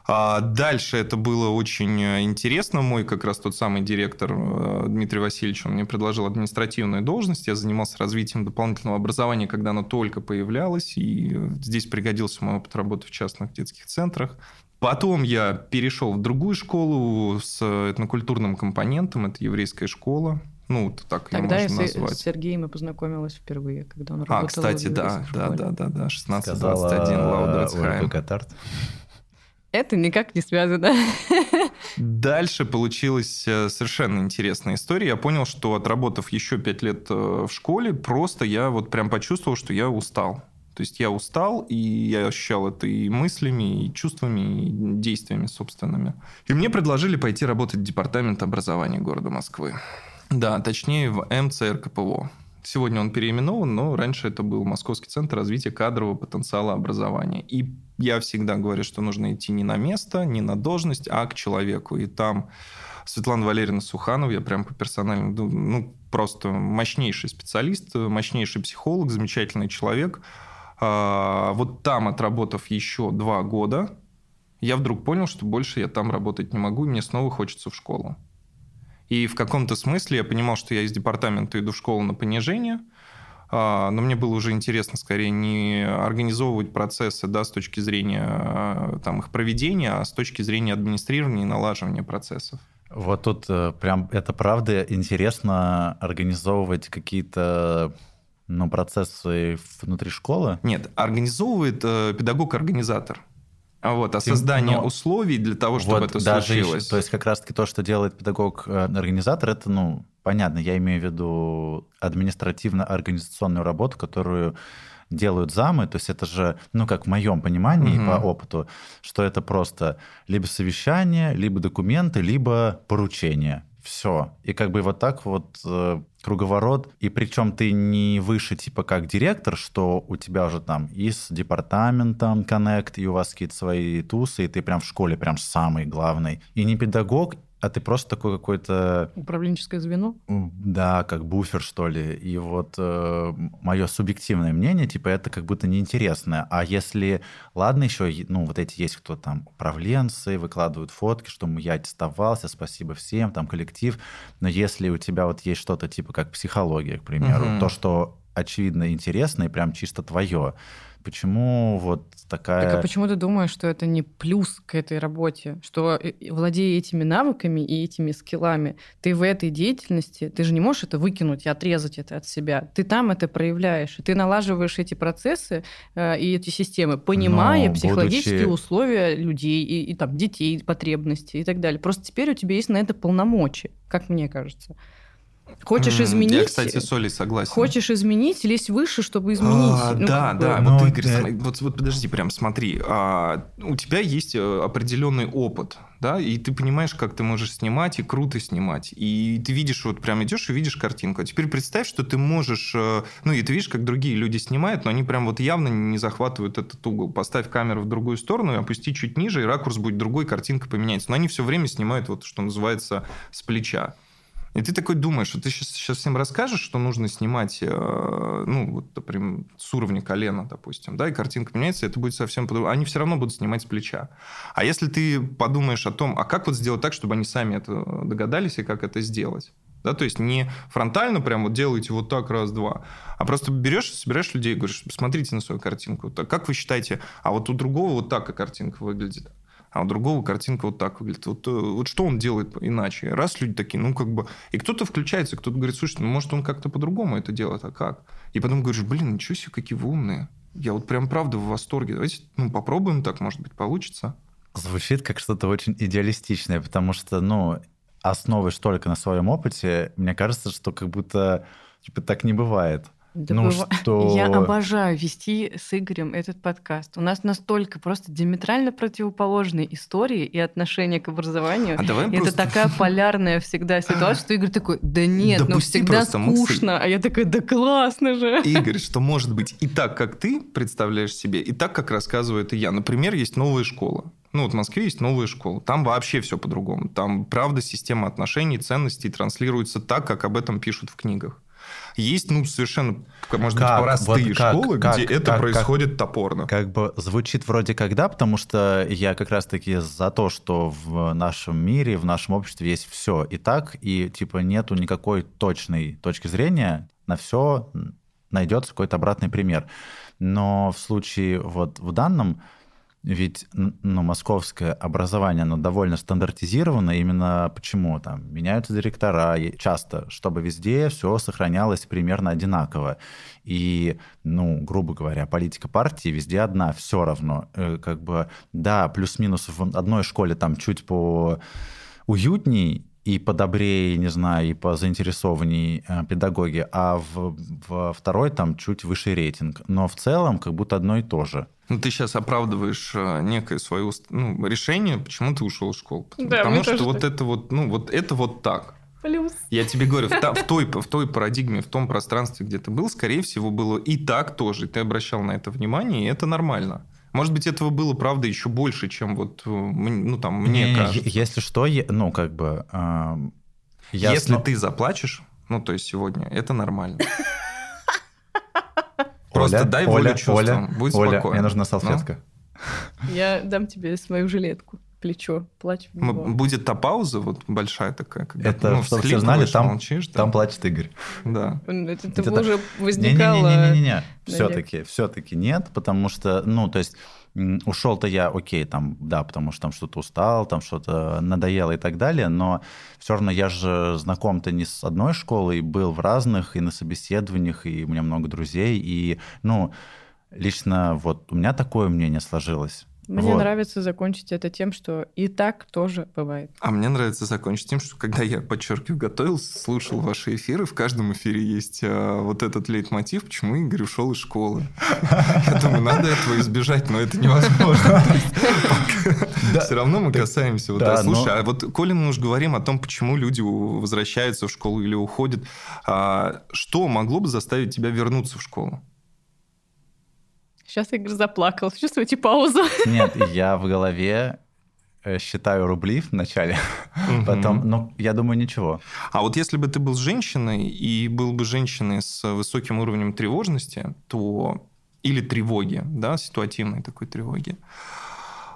А дальше это было очень э, интересно. Мой как раз тот самый директор э, Дмитрий Васильевич, он мне предложил административную должность. Я занимался развитием дополнительного образования, когда оно только появлялось. И э, здесь пригодился мой опыт работы в частных детских центрах. Потом я перешел в другую школу с этнокультурным компонентом. Это еврейская школа. Ну, так Тогда ее можно я назвать. с Сергеем и познакомилась впервые, когда он а, работал А, кстати, да, да, да, да, да, 16-21 Лаудерцхайм. Это никак не связано. Дальше получилась э, совершенно интересная история. Я понял, что отработав еще пять лет э, в школе, просто я вот прям почувствовал, что я устал. То есть я устал, и я ощущал это и мыслями, и чувствами, и действиями собственными. И мне предложили пойти работать в департамент образования города Москвы. Да, точнее в МЦРКПО. Сегодня он переименован, но раньше это был Московский центр развития кадрового потенциала образования. И я всегда говорю, что нужно идти не на место, не на должность, а к человеку. И там Светлана Валерьевна Суханова, я прям по персональному, ну, просто мощнейший специалист, мощнейший психолог, замечательный человек. А, вот там, отработав еще два года, я вдруг понял, что больше я там работать не могу, и мне снова хочется в школу. И в каком-то смысле я понимал, что я из департамента иду в школу на понижение, а, но мне было уже интересно скорее не организовывать процессы да, с точки зрения а, там, их проведения, а с точки зрения администрирования и налаживания процессов. Вот тут э, прям это правда интересно организовывать какие-то ну, процессы внутри школы? Нет, организовывает э, педагог-организатор. А вот, а создание Но условий для того, чтобы вот это даже случилось. Еще, то есть как раз-таки то, что делает педагог-организатор, это, ну, понятно, я имею в виду административно-организационную работу, которую делают замы, то есть это же, ну, как в моем понимании угу. по опыту, что это просто либо совещание, либо документы, либо поручение. Все. И как бы вот так вот э, круговорот. И причем ты не выше, типа, как директор, что у тебя уже там и с департаментом коннект, и у вас какие-то свои тусы, и ты прям в школе прям самый главный. И не педагог, а ты просто такой какой-то... Управленческое звено? Да, как буфер, что ли. И вот э, мое субъективное мнение, типа, это как будто неинтересно. А если, ладно, еще, ну, вот эти есть кто там, управленцы, выкладывают фотки, что я аттестовался, спасибо всем, там, коллектив. Но если у тебя вот есть что-то типа как психология, к примеру, угу. то, что очевидно интересно и прям чисто твое, Почему вот такая... Так а почему ты думаешь, что это не плюс к этой работе? Что э, владея этими навыками и этими скиллами, ты в этой деятельности, ты же не можешь это выкинуть и отрезать это от себя. Ты там это проявляешь, и ты налаживаешь эти процессы э, и эти системы, понимая Но, психологические будучи... условия людей и, и там детей, потребности и так далее. Просто теперь у тебя есть на это полномочия, как мне кажется. Хочешь изменить? Я, кстати, с Олей согласен. Хочешь изменить, лезь выше, чтобы изменить. А, ну, да, да. Вот, ну, Игорь, да. Вот, вот подожди, прям смотри. А, у тебя есть э, определенный опыт, да, и ты понимаешь, как ты можешь снимать, и круто снимать. И ты видишь, вот прям идешь и видишь картинку. А теперь представь, что ты можешь... Э, ну, и ты видишь, как другие люди снимают, но они прям вот явно не захватывают этот угол. Поставь камеру в другую сторону и опусти чуть ниже, и ракурс будет другой, картинка поменяется. Но они все время снимают вот, что называется, с плеча. И ты такой думаешь, что ты сейчас, сейчас всем расскажешь, что нужно снимать, э, ну, вот, например, с уровня колена, допустим, да, и картинка меняется, это будет совсем по Они все равно будут снимать с плеча. А если ты подумаешь о том, а как вот сделать так, чтобы они сами это догадались, и как это сделать? Да, то есть не фронтально прям вот делаете вот так раз-два, а просто берешь, собираешь людей и говоришь, смотрите на свою картинку. Так, как вы считаете, а вот у другого вот так и картинка выглядит? А у другого картинка вот так выглядит. Вот, э, вот что он делает иначе? Раз люди такие, ну, как бы... И кто-то включается, кто-то говорит, слушай, ну, может, он как-то по-другому это делает, а как? И потом говоришь, блин, ничего себе, какие вы умные. Я вот прям правда в восторге. Давайте ну, попробуем так, может быть, получится. Звучит как что-то очень идеалистичное, потому что, ну, основываясь только на своем опыте, мне кажется, что как будто типа так не бывает. Да ну, быв... что... Я обожаю вести с Игорем этот подкаст. У нас настолько просто диаметрально противоположные истории и отношения к образованию. А давай Это просто... такая полярная всегда ситуация, что Игорь такой, да нет, ну всегда скучно. Мысль. А я такая, да классно же. Игорь, что может быть и так, как ты представляешь себе, и так, как рассказывает и я. Например, есть новая школа. Ну, вот в Москве есть новая школа. Там вообще все по-другому. Там, правда, система отношений, ценностей транслируется так, как об этом пишут в книгах. Есть, ну, совершенно, может как? быть, простые вот как, школы, как, где как, это как, происходит как, топорно. Как бы звучит вроде как да, потому что я как раз-таки за то, что в нашем мире, в нашем обществе есть все и так, и типа нету никакой точной точки зрения, на все найдется какой-то обратный пример. Но в случае вот в данном ведь ну, московское образование, оно довольно стандартизировано. Именно почему там меняются директора часто, чтобы везде все сохранялось примерно одинаково. И, ну, грубо говоря, политика партии везде одна, все равно. Э, как бы, да, плюс-минус в одной школе там чуть по уютней, и подобрее, не знаю, и по заинтересованней э, педагоги, а в, в второй там чуть выше рейтинг. Но в целом как будто одно и то же. Ну, ты сейчас оправдываешь э, некое свое ну, решение, почему ты ушел из школы. Да, Потому что вот так. это вот, ну, вот это вот так. Плюс. Я тебе говорю, в, та, в, той, в той парадигме, в том пространстве, где ты был, скорее всего, было и так тоже. И ты обращал на это внимание, и это нормально. Может быть, этого было, правда, еще больше, чем вот, э, ну, там, мне не, кажется. Если что, ну, как бы... Э, я Если сно... ты заплачешь, ну, то есть сегодня, это нормально. Просто дай волю чувствам, будь Оля, мне нужна салфетка. Я дам тебе свою жилетку плечо, плачь в него. Будет та пауза вот большая такая, когда Это, ну, чтобы все знали, там, молчишь, там, там плачет Игорь. Да. Это, это, это уже возникало... Не-не-не, все-таки, все-таки нет, потому что, ну, то есть ушел-то я, окей, там, да, потому что там что-то устал, там что-то надоело и так далее, но все равно я же знаком-то не с одной школой, был в разных, и на собеседованиях, и у меня много друзей, и, ну, лично вот у меня такое мнение сложилось. Мне вот. нравится закончить это тем, что и так тоже бывает. А мне нравится закончить тем, что когда я, подчеркиваю, готовился, слушал ваши эфиры, в каждом эфире есть а, вот этот лейтмотив, почему Игорь ушел из школы. Я думаю, надо этого избежать, но это невозможно. Все равно мы касаемся. Вот, слушай, а вот коли мы уж говорим о том, почему люди возвращаются в школу или уходят, а, что могло бы заставить тебя вернуться в школу? Сейчас Игорь заплакал. Чувствуете паузу? Нет, я в голове э, считаю рубли вначале, потом, ну, я думаю, ничего. А вот если бы ты был женщиной и был бы женщиной с высоким уровнем тревожности, то или тревоги, да, ситуативной такой тревоги,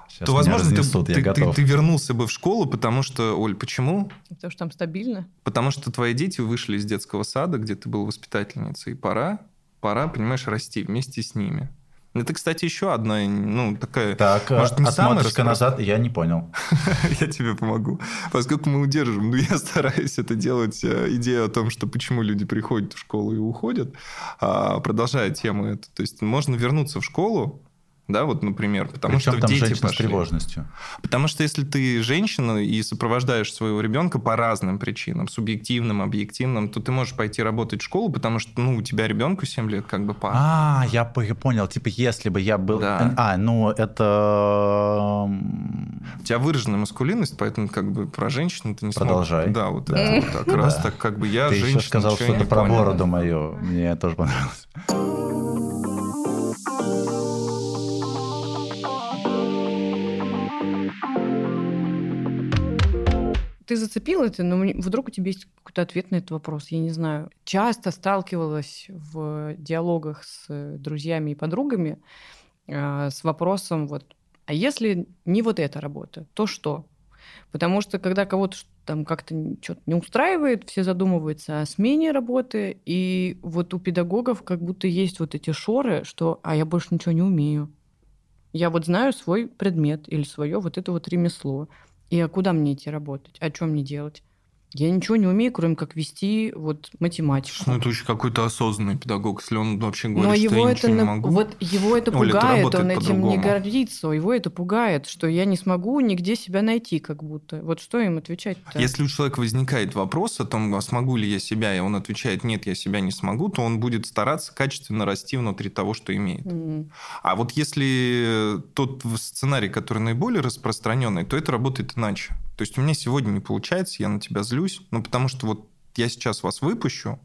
Сейчас то, возможно, разнесут, ты, ты, ты, ты вернулся бы в школу, потому что, Оль, почему? Потому что там стабильно. Потому что твои дети вышли из детского сада, где ты был воспитательницей, и пора, пора, понимаешь, расти вместе с ними. Это, кстати, еще одна, ну, такая... Так, может, не отмоточка назад, я не понял. я тебе помогу. Поскольку мы удержим, ну, я стараюсь это делать, э, идея о том, что почему люди приходят в школу и уходят, а, продолжая тему эту. То есть можно вернуться в школу, да, вот, например, потому Причем что там дети пошли. с тревожностью. Потому что если ты женщина и сопровождаешь своего ребенка по разным причинам, субъективным, объективным, то ты можешь пойти работать в школу, потому что, ну, у тебя ребенку 7 лет, как бы пара. А, я понял, типа, если бы я был... Да. А, ну, это... У тебя выраженная маскулинность, поэтому как бы про женщину ты не Продолжай. Смог... Да, вот это вот как раз так, как бы я ты женщина... Ты еще сказал что-то про бороду мою, мне тоже понравилось. Ты зацепил это, но вдруг у тебя есть какой-то ответ на этот вопрос, я не знаю. Часто сталкивалась в диалогах с друзьями и подругами э, с вопросом вот, а если не вот эта работа, то что? Потому что когда кого-то там как-то что-то не устраивает, все задумываются о смене работы, и вот у педагогов как будто есть вот эти шоры, что «а я больше ничего не умею». Я вот знаю свой предмет или свое вот это вот ремесло. И а куда мне идти работать? А что мне делать? Я ничего не умею, кроме как вести вот математику. Ну, это очень какой-то осознанный педагог, если он вообще говорит, Но его что я это не могу. Вот его это Оля, пугает, он этим не гордится, его это пугает, что я не смогу нигде себя найти как будто. Вот что им отвечать-то? Если у человека возникает вопрос о том, а смогу ли я себя, и он отвечает, нет, я себя не смогу, то он будет стараться качественно расти внутри того, что имеет. Mm. А вот если тот сценарий, который наиболее распространенный, то это работает иначе. То есть у меня сегодня не получается, я на тебя злюсь, ну потому что вот я сейчас вас выпущу,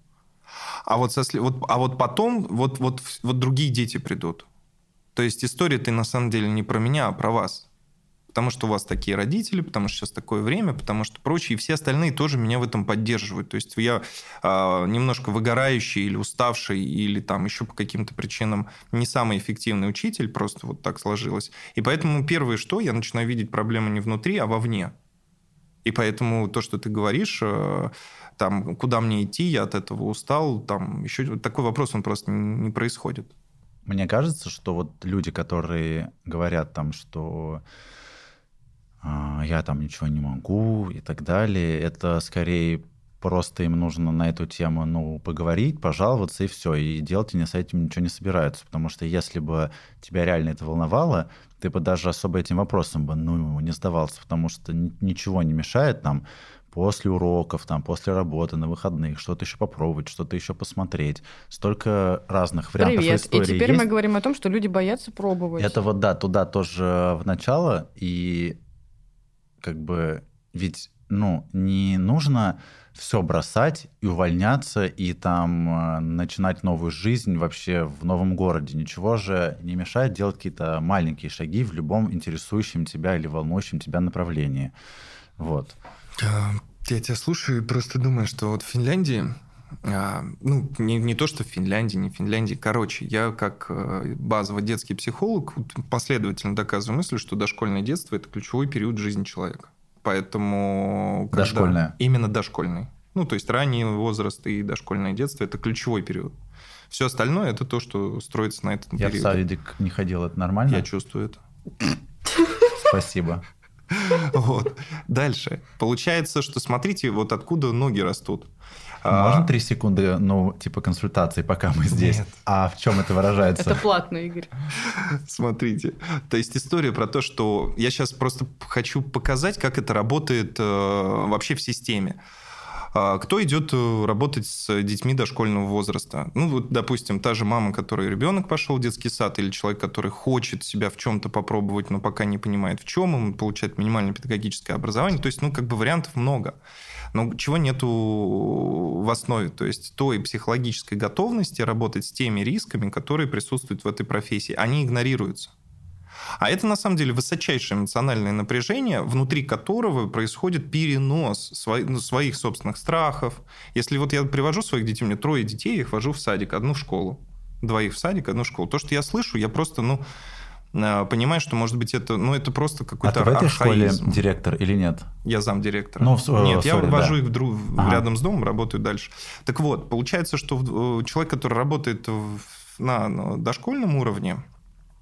а вот, сосли... вот, а вот потом вот, вот, вот другие дети придут. То есть история-то на самом деле не про меня, а про вас. Потому что у вас такие родители, потому что сейчас такое время, потому что прочие, и все остальные тоже меня в этом поддерживают. То есть я э, немножко выгорающий или уставший, или там еще по каким-то причинам не самый эффективный учитель, просто вот так сложилось. И поэтому первое, что я начинаю видеть проблемы не внутри, а вовне. И поэтому то, что ты говоришь, э, там, куда мне идти, я от этого устал, там еще такой вопрос, он просто не происходит. мне кажется, что вот люди, которые говорят там, что а, я там ничего не могу и так далее, это скорее просто им нужно на эту тему, ну, поговорить, пожаловаться и все, и делать они с этим ничего не собираются, потому что если бы тебя реально это волновало, ты бы даже особо этим вопросом бы, ну, не сдавался, потому что ничего не мешает там после уроков, там, после работы, на выходных, что-то еще попробовать, что-то еще посмотреть. Столько разных вариантов Привет. истории И теперь есть. мы говорим о том, что люди боятся пробовать. Это вот, да, туда тоже в начало, и как бы ведь, ну, не нужно все бросать и увольняться, и там э, начинать новую жизнь вообще в новом городе. Ничего же не мешает делать какие-то маленькие шаги в любом интересующем тебя или волнующем тебя направлении. Вот. Я тебя слушаю и просто думаю, что вот в Финляндии, а, ну, не, не то, что в Финляндии, не в Финляндии, короче, я как э, базовый детский психолог последовательно доказываю мысль, что дошкольное детство – это ключевой период жизни человека. Поэтому... когда- Дошкольное. Именно дошкольный. Ну, то есть ранний возраст и дошкольное детство – это ключевой период. Все остальное – это то, что строится на этот Я в период. садик не ходил, это нормально? Я чувствую это. Спасибо. Вот. Дальше. Получается, что смотрите, вот откуда ноги растут. А, Можно три секунды, ну, типа консультации, пока мы здесь? Нет. А в чем это выражается? Это платно, Игорь. Смотрите. То есть история про то, что я сейчас просто хочу показать, как это работает э, вообще в системе. А Кто идет э, работать с детьми дошкольного возраста? Ну, вот, допустим, та же мама, которой ребенок пошел в детский сад, или человек, который хочет себя в чем-то попробовать, но пока не понимает в чем, он получает минимальное педагогическое образование. То есть, ну, как бы вариантов много. Но чего нету в основе? То есть той психологической готовности работать с теми рисками, которые присутствуют в этой профессии. Они игнорируются. А это на самом деле высочайшее эмоциональное напряжение, внутри которого происходит перенос ну, своих собственных страхов. Если вот я привожу своих детей, у меня трое детей, я их вожу в садик, одну в школу. Двоих в садик, одну в школу. То, что я слышу, я просто, ну, э, понимаю, что, может быть, это, ну, это просто А какой-то ты в этой школе архаизм. директор или нет? Я замдиректора. Ну, в- Нет, я sorry, вожу да. их в дру- в- Ага. рядом с домом, работаю дальше. Так вот, получается, что э, человек, который работает на, на дошкольном уровне,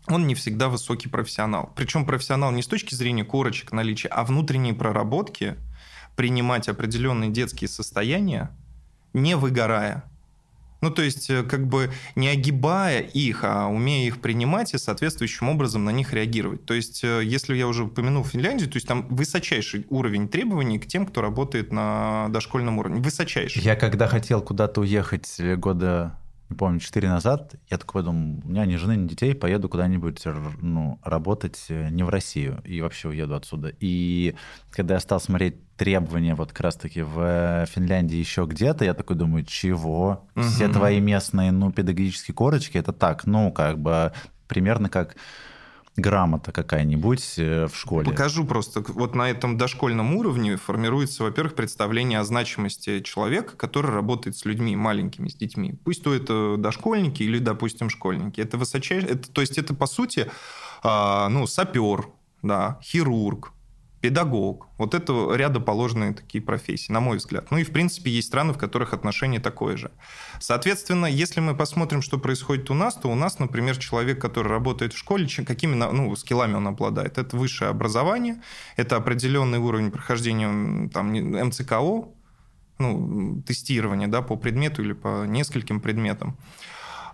он не всегда высокий профессионал. Причем профессионал не с точки зрения корочек, наличия, а внутренней проработки принимать определенные детские состояния, не выгорая. Ну, то есть, э, как бы не огибая их, а умея их принимать и соответствующим образом на них реагировать. То есть, э, если я уже упомянул Финляндию, то есть там высочайший уровень требований к тем, кто работает на дошкольном уровне. Высочайший. Я когда хотел куда-то уехать э, года, не помню, 4 назад, я такой подумал, у меня ни жены, ни детей, поеду куда-нибудь ну, работать э, не в Россию и вообще уеду отсюда. И когда я стал смотреть требования вот как раз-таки в э, Финляндии еще где-то, я такой думаю, чего? Все Мгм. твои местные, ну, педагогические корочки, это так, ну, как бы примерно как грамота какая-нибудь э, в школе. Покажу просто. Вот на этом дошкольном уровне формируется, во-первых, представление о значимости человека, который работает с людьми маленькими, с детьми. Пусть то это дошкольники или, допустим, школьники. Это высочайшее... Это, то есть это, по сути, а, ну, сапер, да, хирург, педагог. Вот это рядоположенные такие профессии, на мой взгляд. Ну и, в принципе, есть страны, в которых отношение такое же. Соответственно, если мы посмотрим, что происходит у нас, то у нас, например, человек, который работает в школе, какими ну, скиллами он обладает? Это высшее образование, это определенный уровень прохождения там, МЦКО, ну, тестирования да, по предмету или по нескольким предметам.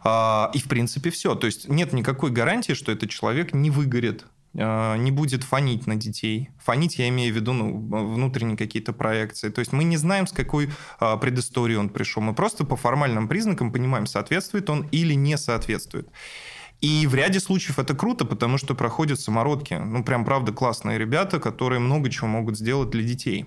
А, И, в принципе, все. То есть нет никакой гарантии, что этот человек не выгорит, не будет фонить на детей. Фонить я имею в виду ну, внутренние какие-то проекции. То есть мы не знаем, с какой а, он пришел. Мы просто по формальным признакам понимаем, соответствует он или не соответствует. И в ряде случаев это круто, потому что проходят самородки. Ну, прям, правда, классные ребята, которые много чего могут сделать для детей.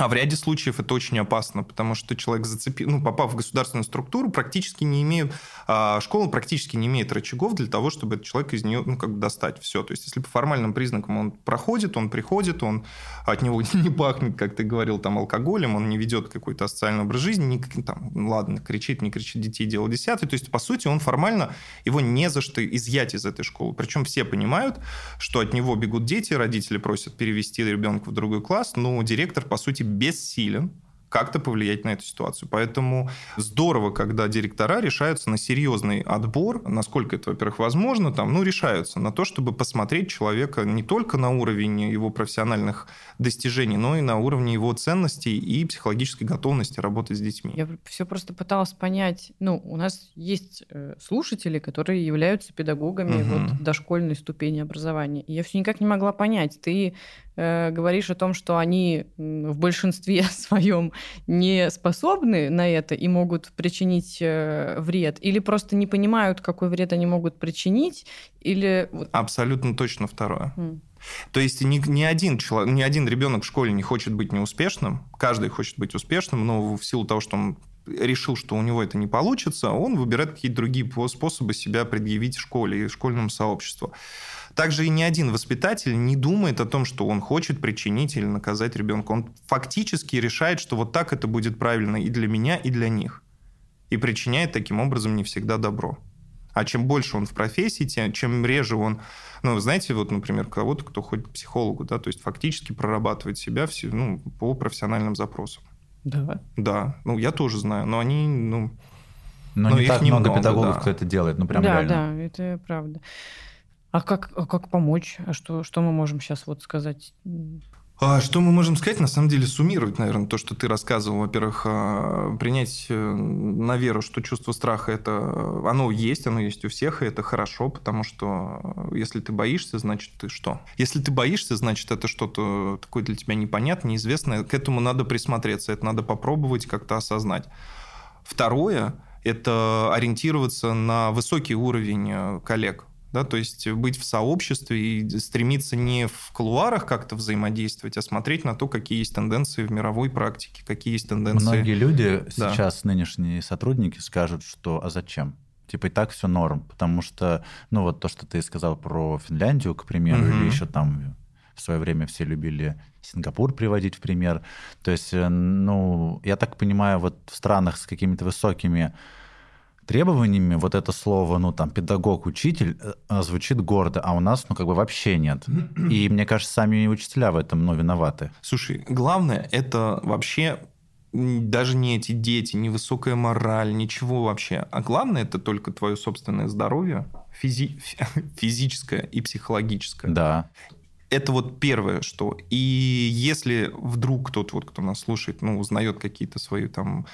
А в ряде случаев это очень опасно, потому что человек, зацепи... ну, попав в государственную структуру, практически не имеет, а, школа практически не имеет рычагов для того, чтобы этот человек из нее ну, как бы достать все. То есть, если по формальным признакам он проходит, он приходит, он от него не пахнет, как ты говорил, там, алкоголем, он не ведет какой-то асоциальный образ жизни, не, там, ладно, кричит, не кричит, детей дело десятый. То есть, по сути, он формально, его не за что изъять из этой школы. Причем все понимают, что от него бегут дети, родители просят перевести ребенка в другой класс, но директор, по сути, бессилен как-то повлиять на эту ситуацию. Поэтому здорово, когда директора решаются на серьезный отбор, насколько это, во-первых, возможно, там, ну, решаются на то, чтобы посмотреть человека не только на уровень его профессиональных достижений, но и на уровне его ценностей и психологической готовности работать с детьми. Я все просто пыталась понять, ну, у нас есть э, слушатели, которые являются педагогами угу. вот дошкольной ступени образования. И я все никак не могла понять, ты э, говоришь о том, что они в большинстве своем не способны на это и могут причинить э, вред, или просто не понимают, какой вред они могут причинить, или... Абсолютно точно второе. Mm. То есть ни, ни, один человек, ни один ребенок в школе не хочет быть неуспешным, каждый хочет быть успешным, но в силу того, что он решил, что у него это не получится, он выбирает какие-то другие способы себя предъявить в школе и школьному сообществу. Также и ни один воспитатель не думает о том, что он хочет причинить или наказать ребенка. Он фактически решает, что вот так это будет правильно и для меня, и для них. И причиняет таким образом не всегда добро. А чем больше он в профессии, тем, чем реже он, ну, знаете, вот, например, кого-то, кто ходит к психологу, да, то есть фактически прорабатывает себя все, ну, по профессиональным запросам. Да. Да. Ну, я тоже знаю, но они, ну... Но, но не так немного, много педагогов, да. кто это делает, ну, прям да, реально. Да, да, это правда. А как, а как помочь? А что, что мы можем сейчас вот сказать? А что мы можем сказать? На самом деле суммировать, наверное, то, что ты рассказывал. Во-первых, а, принять э, на веру, что чувство страха это оно есть, оно есть у всех, и это хорошо, потому что если ты боишься, значит ты что? Если ты боишься, значит это что-то такое для тебя непонятное, неизвестное. К этому надо присмотреться, это надо попробовать как-то осознать. Второе – это ориентироваться на высокий уровень э, коллег да, то есть быть в сообществе и стремиться не в кулуарах как-то взаимодействовать, а смотреть на то, какие есть тенденции в мировой практике, какие есть тенденции. Многие люди да. сейчас, нынешние сотрудники, скажут, что а зачем? Типа и так все норм, потому что, ну вот то, что ты сказал про Финляндию, к примеру, угу. или еще там в свое время все любили Сингапур приводить в пример. То есть, э, ну, я так понимаю, вот в странах с какими-то высокими требованиями вот это слово, ну, там, педагог, учитель э, э, звучит гордо, а у нас, ну, как бы вообще нет. И мне кажется, сами учителя в этом, ну, виноваты. Слушай, главное, это вообще даже не эти дети, не высокая мораль, ничего вообще. А главное, это только твое собственное здоровье, физи... физическое и психологическое. Да. Это вот первое, что. И если вдруг кто-то, вот, кто нас слушает, ну, узнает какие-то свои там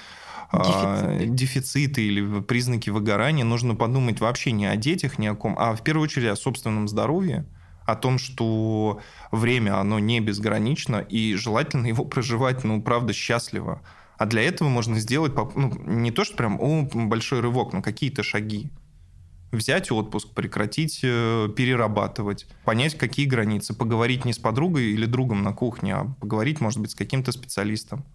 дефициты. дефициты или признаки выгорания, нужно подумать вообще не о детях, ни о ком, а в первую очередь о собственном здоровье, о том, что время, оно не безгранично, и желательно его проживать, ну, правда, счастливо. А для этого можно сделать ну, не то, что прям о, большой рывок, но какие-то шаги. Взять отпуск, прекратить э, перерабатывать, понять, какие границы, поговорить не с подругой или другом на кухне, а поговорить, может быть, с каким-то специалистом.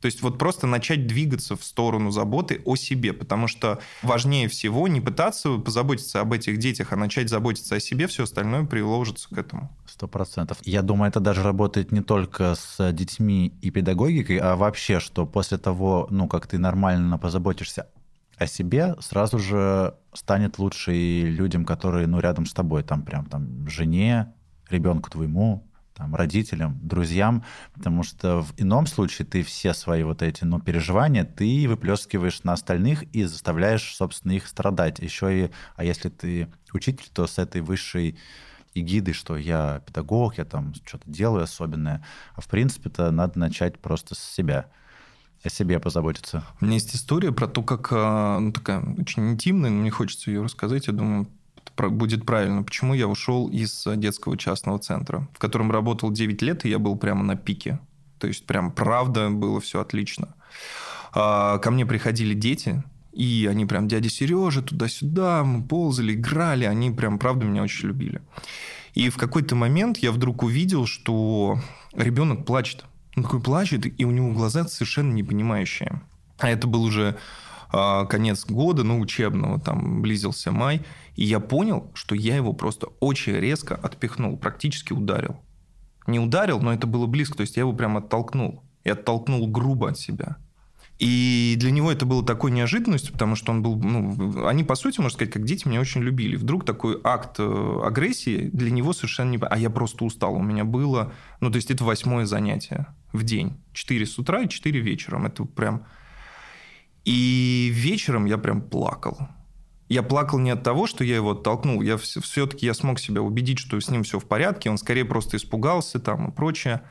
То есть вот просто начать двигаться в сторону заботы о себе, потому что важнее всего не пытаться позаботиться об этих детях, а начать заботиться о себе, все остальное приложится к этому. Сто процентов. Я думаю, это даже работает не только с детьми и педагогикой, а вообще, что после того, ну, как ты нормально позаботишься о себе, сразу же станет лучше и людям, которые, ну, рядом с тобой, там прям там жене, ребенку твоему, там, родителям, друзьям, потому что в ином случае ты все свои вот эти ну, переживания ты выплескиваешь на остальных и заставляешь, собственно, их страдать. Еще и, а если ты учитель, то с этой высшей эгидой, что я педагог, я там что-то делаю особенное. А в принципе-то надо начать просто с себя о себе позаботиться. У меня есть история про то, как, а, ну, такая очень интимная, но мне хочется ее рассказать. Я думаю, будет правильно, почему я ушел из детского частного центра, в котором работал 9 лет, и я был прямо на пике. То есть, прям правда, было все отлично. А, ко мне приходили дети, и они прям, дядя Сережа, туда-сюда, мы ползали, играли, они прям, правда, меня очень любили. И в какой-то момент я вдруг увидел, что ребенок плачет. Он такой плачет, и у него глаза совершенно непонимающие. А это был уже а, конец года, ну, учебного, там, близился май, и я понял, что я его просто очень резко отпихнул, практически ударил. Не ударил, но это было близко, то есть я его прям оттолкнул. И оттолкнул грубо от себя. И для него это было такой неожиданностью, потому что он был, ну, они, по сути, можно сказать, как дети меня очень любили. Вдруг такой акт э, агрессии для него совершенно не... А я просто устал. У меня было... Ну, то есть это восьмое занятие в день. Четыре с утра и четыре вечером. Это прям... И вечером я прям плакал. Я плакал не от того, что я его оттолкнул. Я все-таки я смог себя убедить, что с ним все в порядке. Он скорее просто испугался там и прочее.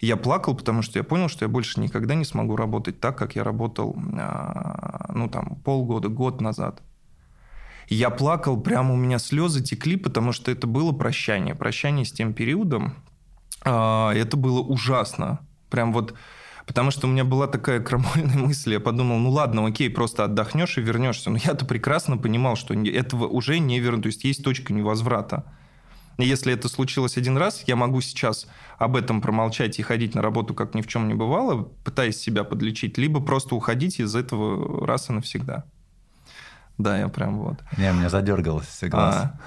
Я плакал, потому что я понял, что я больше никогда не смогу работать так, как я работал, а, ну, там, полгода, год назад. Я плакал, прямо у меня слезы текли, потому что это было прощание. Прощание с тем периодом. А, это было ужасно. Прям вот... Потому что у меня была такая крамольная мысль. Я подумал, ну ладно, окей, просто отдохнешь и вернешься. Но я-то прекрасно понимал, что этого уже не верну. То есть есть точка невозврата. Если это случилось один раз, я могу сейчас об этом промолчать и ходить на работу, как ни в чем не бывало, пытаясь себя подлечить, либо просто уходить из этого раз и навсегда. Да, я прям вот. Не, меня задергалось все глаз. А,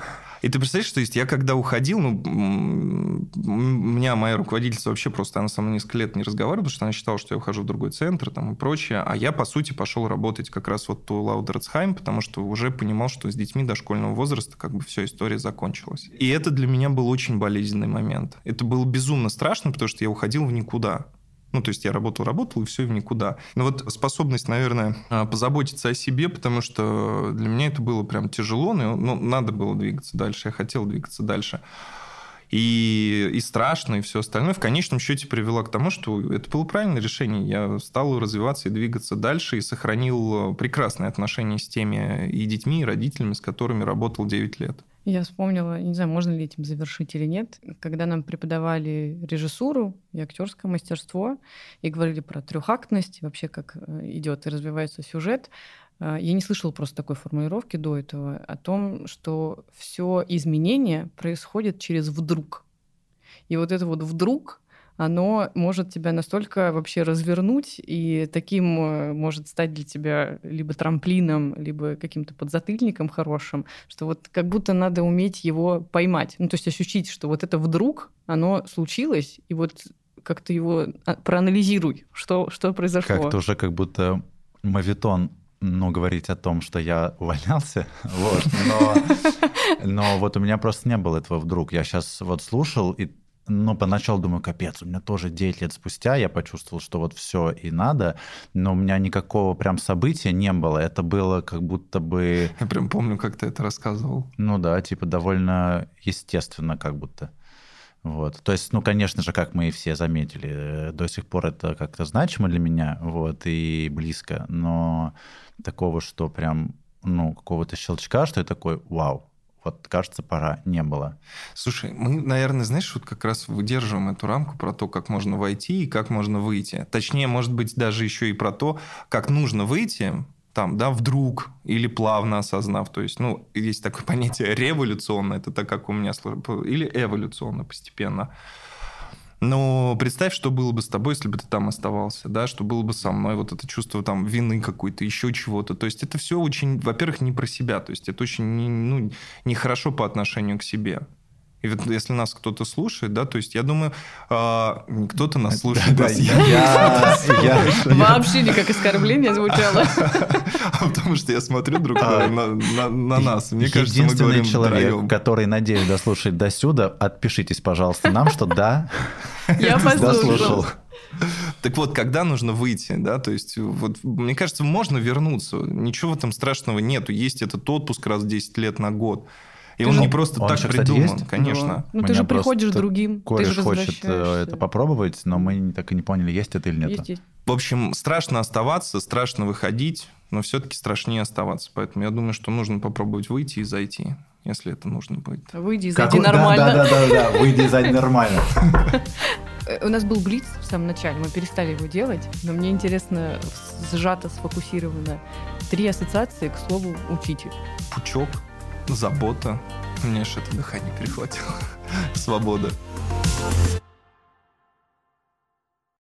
и ты представляешь, что есть, я когда уходил, ну, у меня моя руководительница вообще просто, она со мной несколько лет не разговаривала, потому что она считала, что я ухожу в другой центр там и прочее, а я, по сути, пошел работать как раз вот у Лаудерцхайм, потому что уже понимал, что с детьми дошкольного возраста как бы все, история закончилась. И это для меня был очень болезненный момент. Это было безумно страшно, потому что я уходил в никуда. Ну, то есть я работал, работал, и все в никуда. Но вот способность, наверное, а, позаботиться о себе, потому что для меня это было прям тяжело, но ну, надо было двигаться дальше, я хотел двигаться дальше. И, и страшно, и все остальное в конечном счете привело к тому, что это было правильное решение. Я стал развиваться и двигаться дальше, и сохранил прекрасные отношения с теми и детьми, и родителями, с которыми работал 9 лет. Я вспомнила, не знаю, можно ли этим завершить или нет, когда нам преподавали режиссуру и актерское мастерство и говорили про трехактность, вообще как э, идет и развивается сюжет. Э, я не слышала просто такой формулировки до этого о том, что все изменение происходит через вдруг. И вот это вот вдруг оно может тебя настолько вообще развернуть и таким э, может стать для тебя либо трамплином, либо каким-то подзатыльником хорошим, что вот как будто надо уметь его поймать. Ну, то есть ощутить, что вот это вдруг, оно случилось, и вот как-то его а, проанализируй, что, что произошло. Как-то уже как будто мавитон ну, говорить о том, что я увольнялся, вот, но, но вот у меня просто не было этого вдруг. Я сейчас вот слушал, и но поначалу думаю, капец, у меня тоже 9 лет спустя я почувствовал, что вот все и надо, но у меня никакого прям события не было. Это было как будто бы... Я прям помню, как ты это рассказывал. Ну да, типа довольно естественно как будто. Вот. То есть, ну, конечно же, как мы и все заметили, до сих пор это как-то значимо для меня, вот, и близко, но такого, что прям, ну, какого-то щелчка, что я такой, вау, вот, кажется, пора, не было. Слушай, мы, наверное, знаешь, вот как раз выдерживаем эту рамку про то, как можно войти и как можно выйти. Точнее, может быть, даже еще и про то, как нужно выйти, там, да, вдруг или плавно осознав. То есть, ну, есть такое понятие революционно, это так, как у меня, или эволюционно постепенно. Но представь, что было бы с тобой, если бы ты там оставался, да, что было бы со мной, вот это чувство там вины какой-то, еще чего-то. То есть это все очень, во-первых, не про себя, то есть это очень не, ну, нехорошо по отношению к себе. И вот если нас кто-то слушает, да, то есть я думаю, а, кто-то нас слушает. Да, я, я, Вообще не как оскорбление звучало. А потому что я смотрю друг а, на, на, на нас. Мне кажется, мы говорим человек, который, надеюсь, дослушает до сюда, отпишитесь, пожалуйста, нам, что да, я послушал. Так вот, когда нужно выйти, да, то есть, вот, мне кажется, можно вернуться, ничего там страшного нету, есть этот отпуск раз в 10 лет на год. И он, он не просто он так еще, придуман, кстати, конечно. Ну, ты же приходишь другим, кореш ты же хочет э, это попробовать, но мы так и не поняли, есть это или нет. Есть, есть. В общем, страшно оставаться, страшно выходить, но все-таки страшнее оставаться. Поэтому я думаю, что нужно попробовать выйти и зайти, если это нужно будет. Выйди и зайди Какой? нормально. Да, да, да, да, выйди и зайди нормально. У нас был блиц в самом начале, мы перестали его делать, но мне интересно, сжато, сфокусировано. Три ассоциации, к слову, учитель. Пучок, забота. Мне аж это дыхание перехватило. Свобода.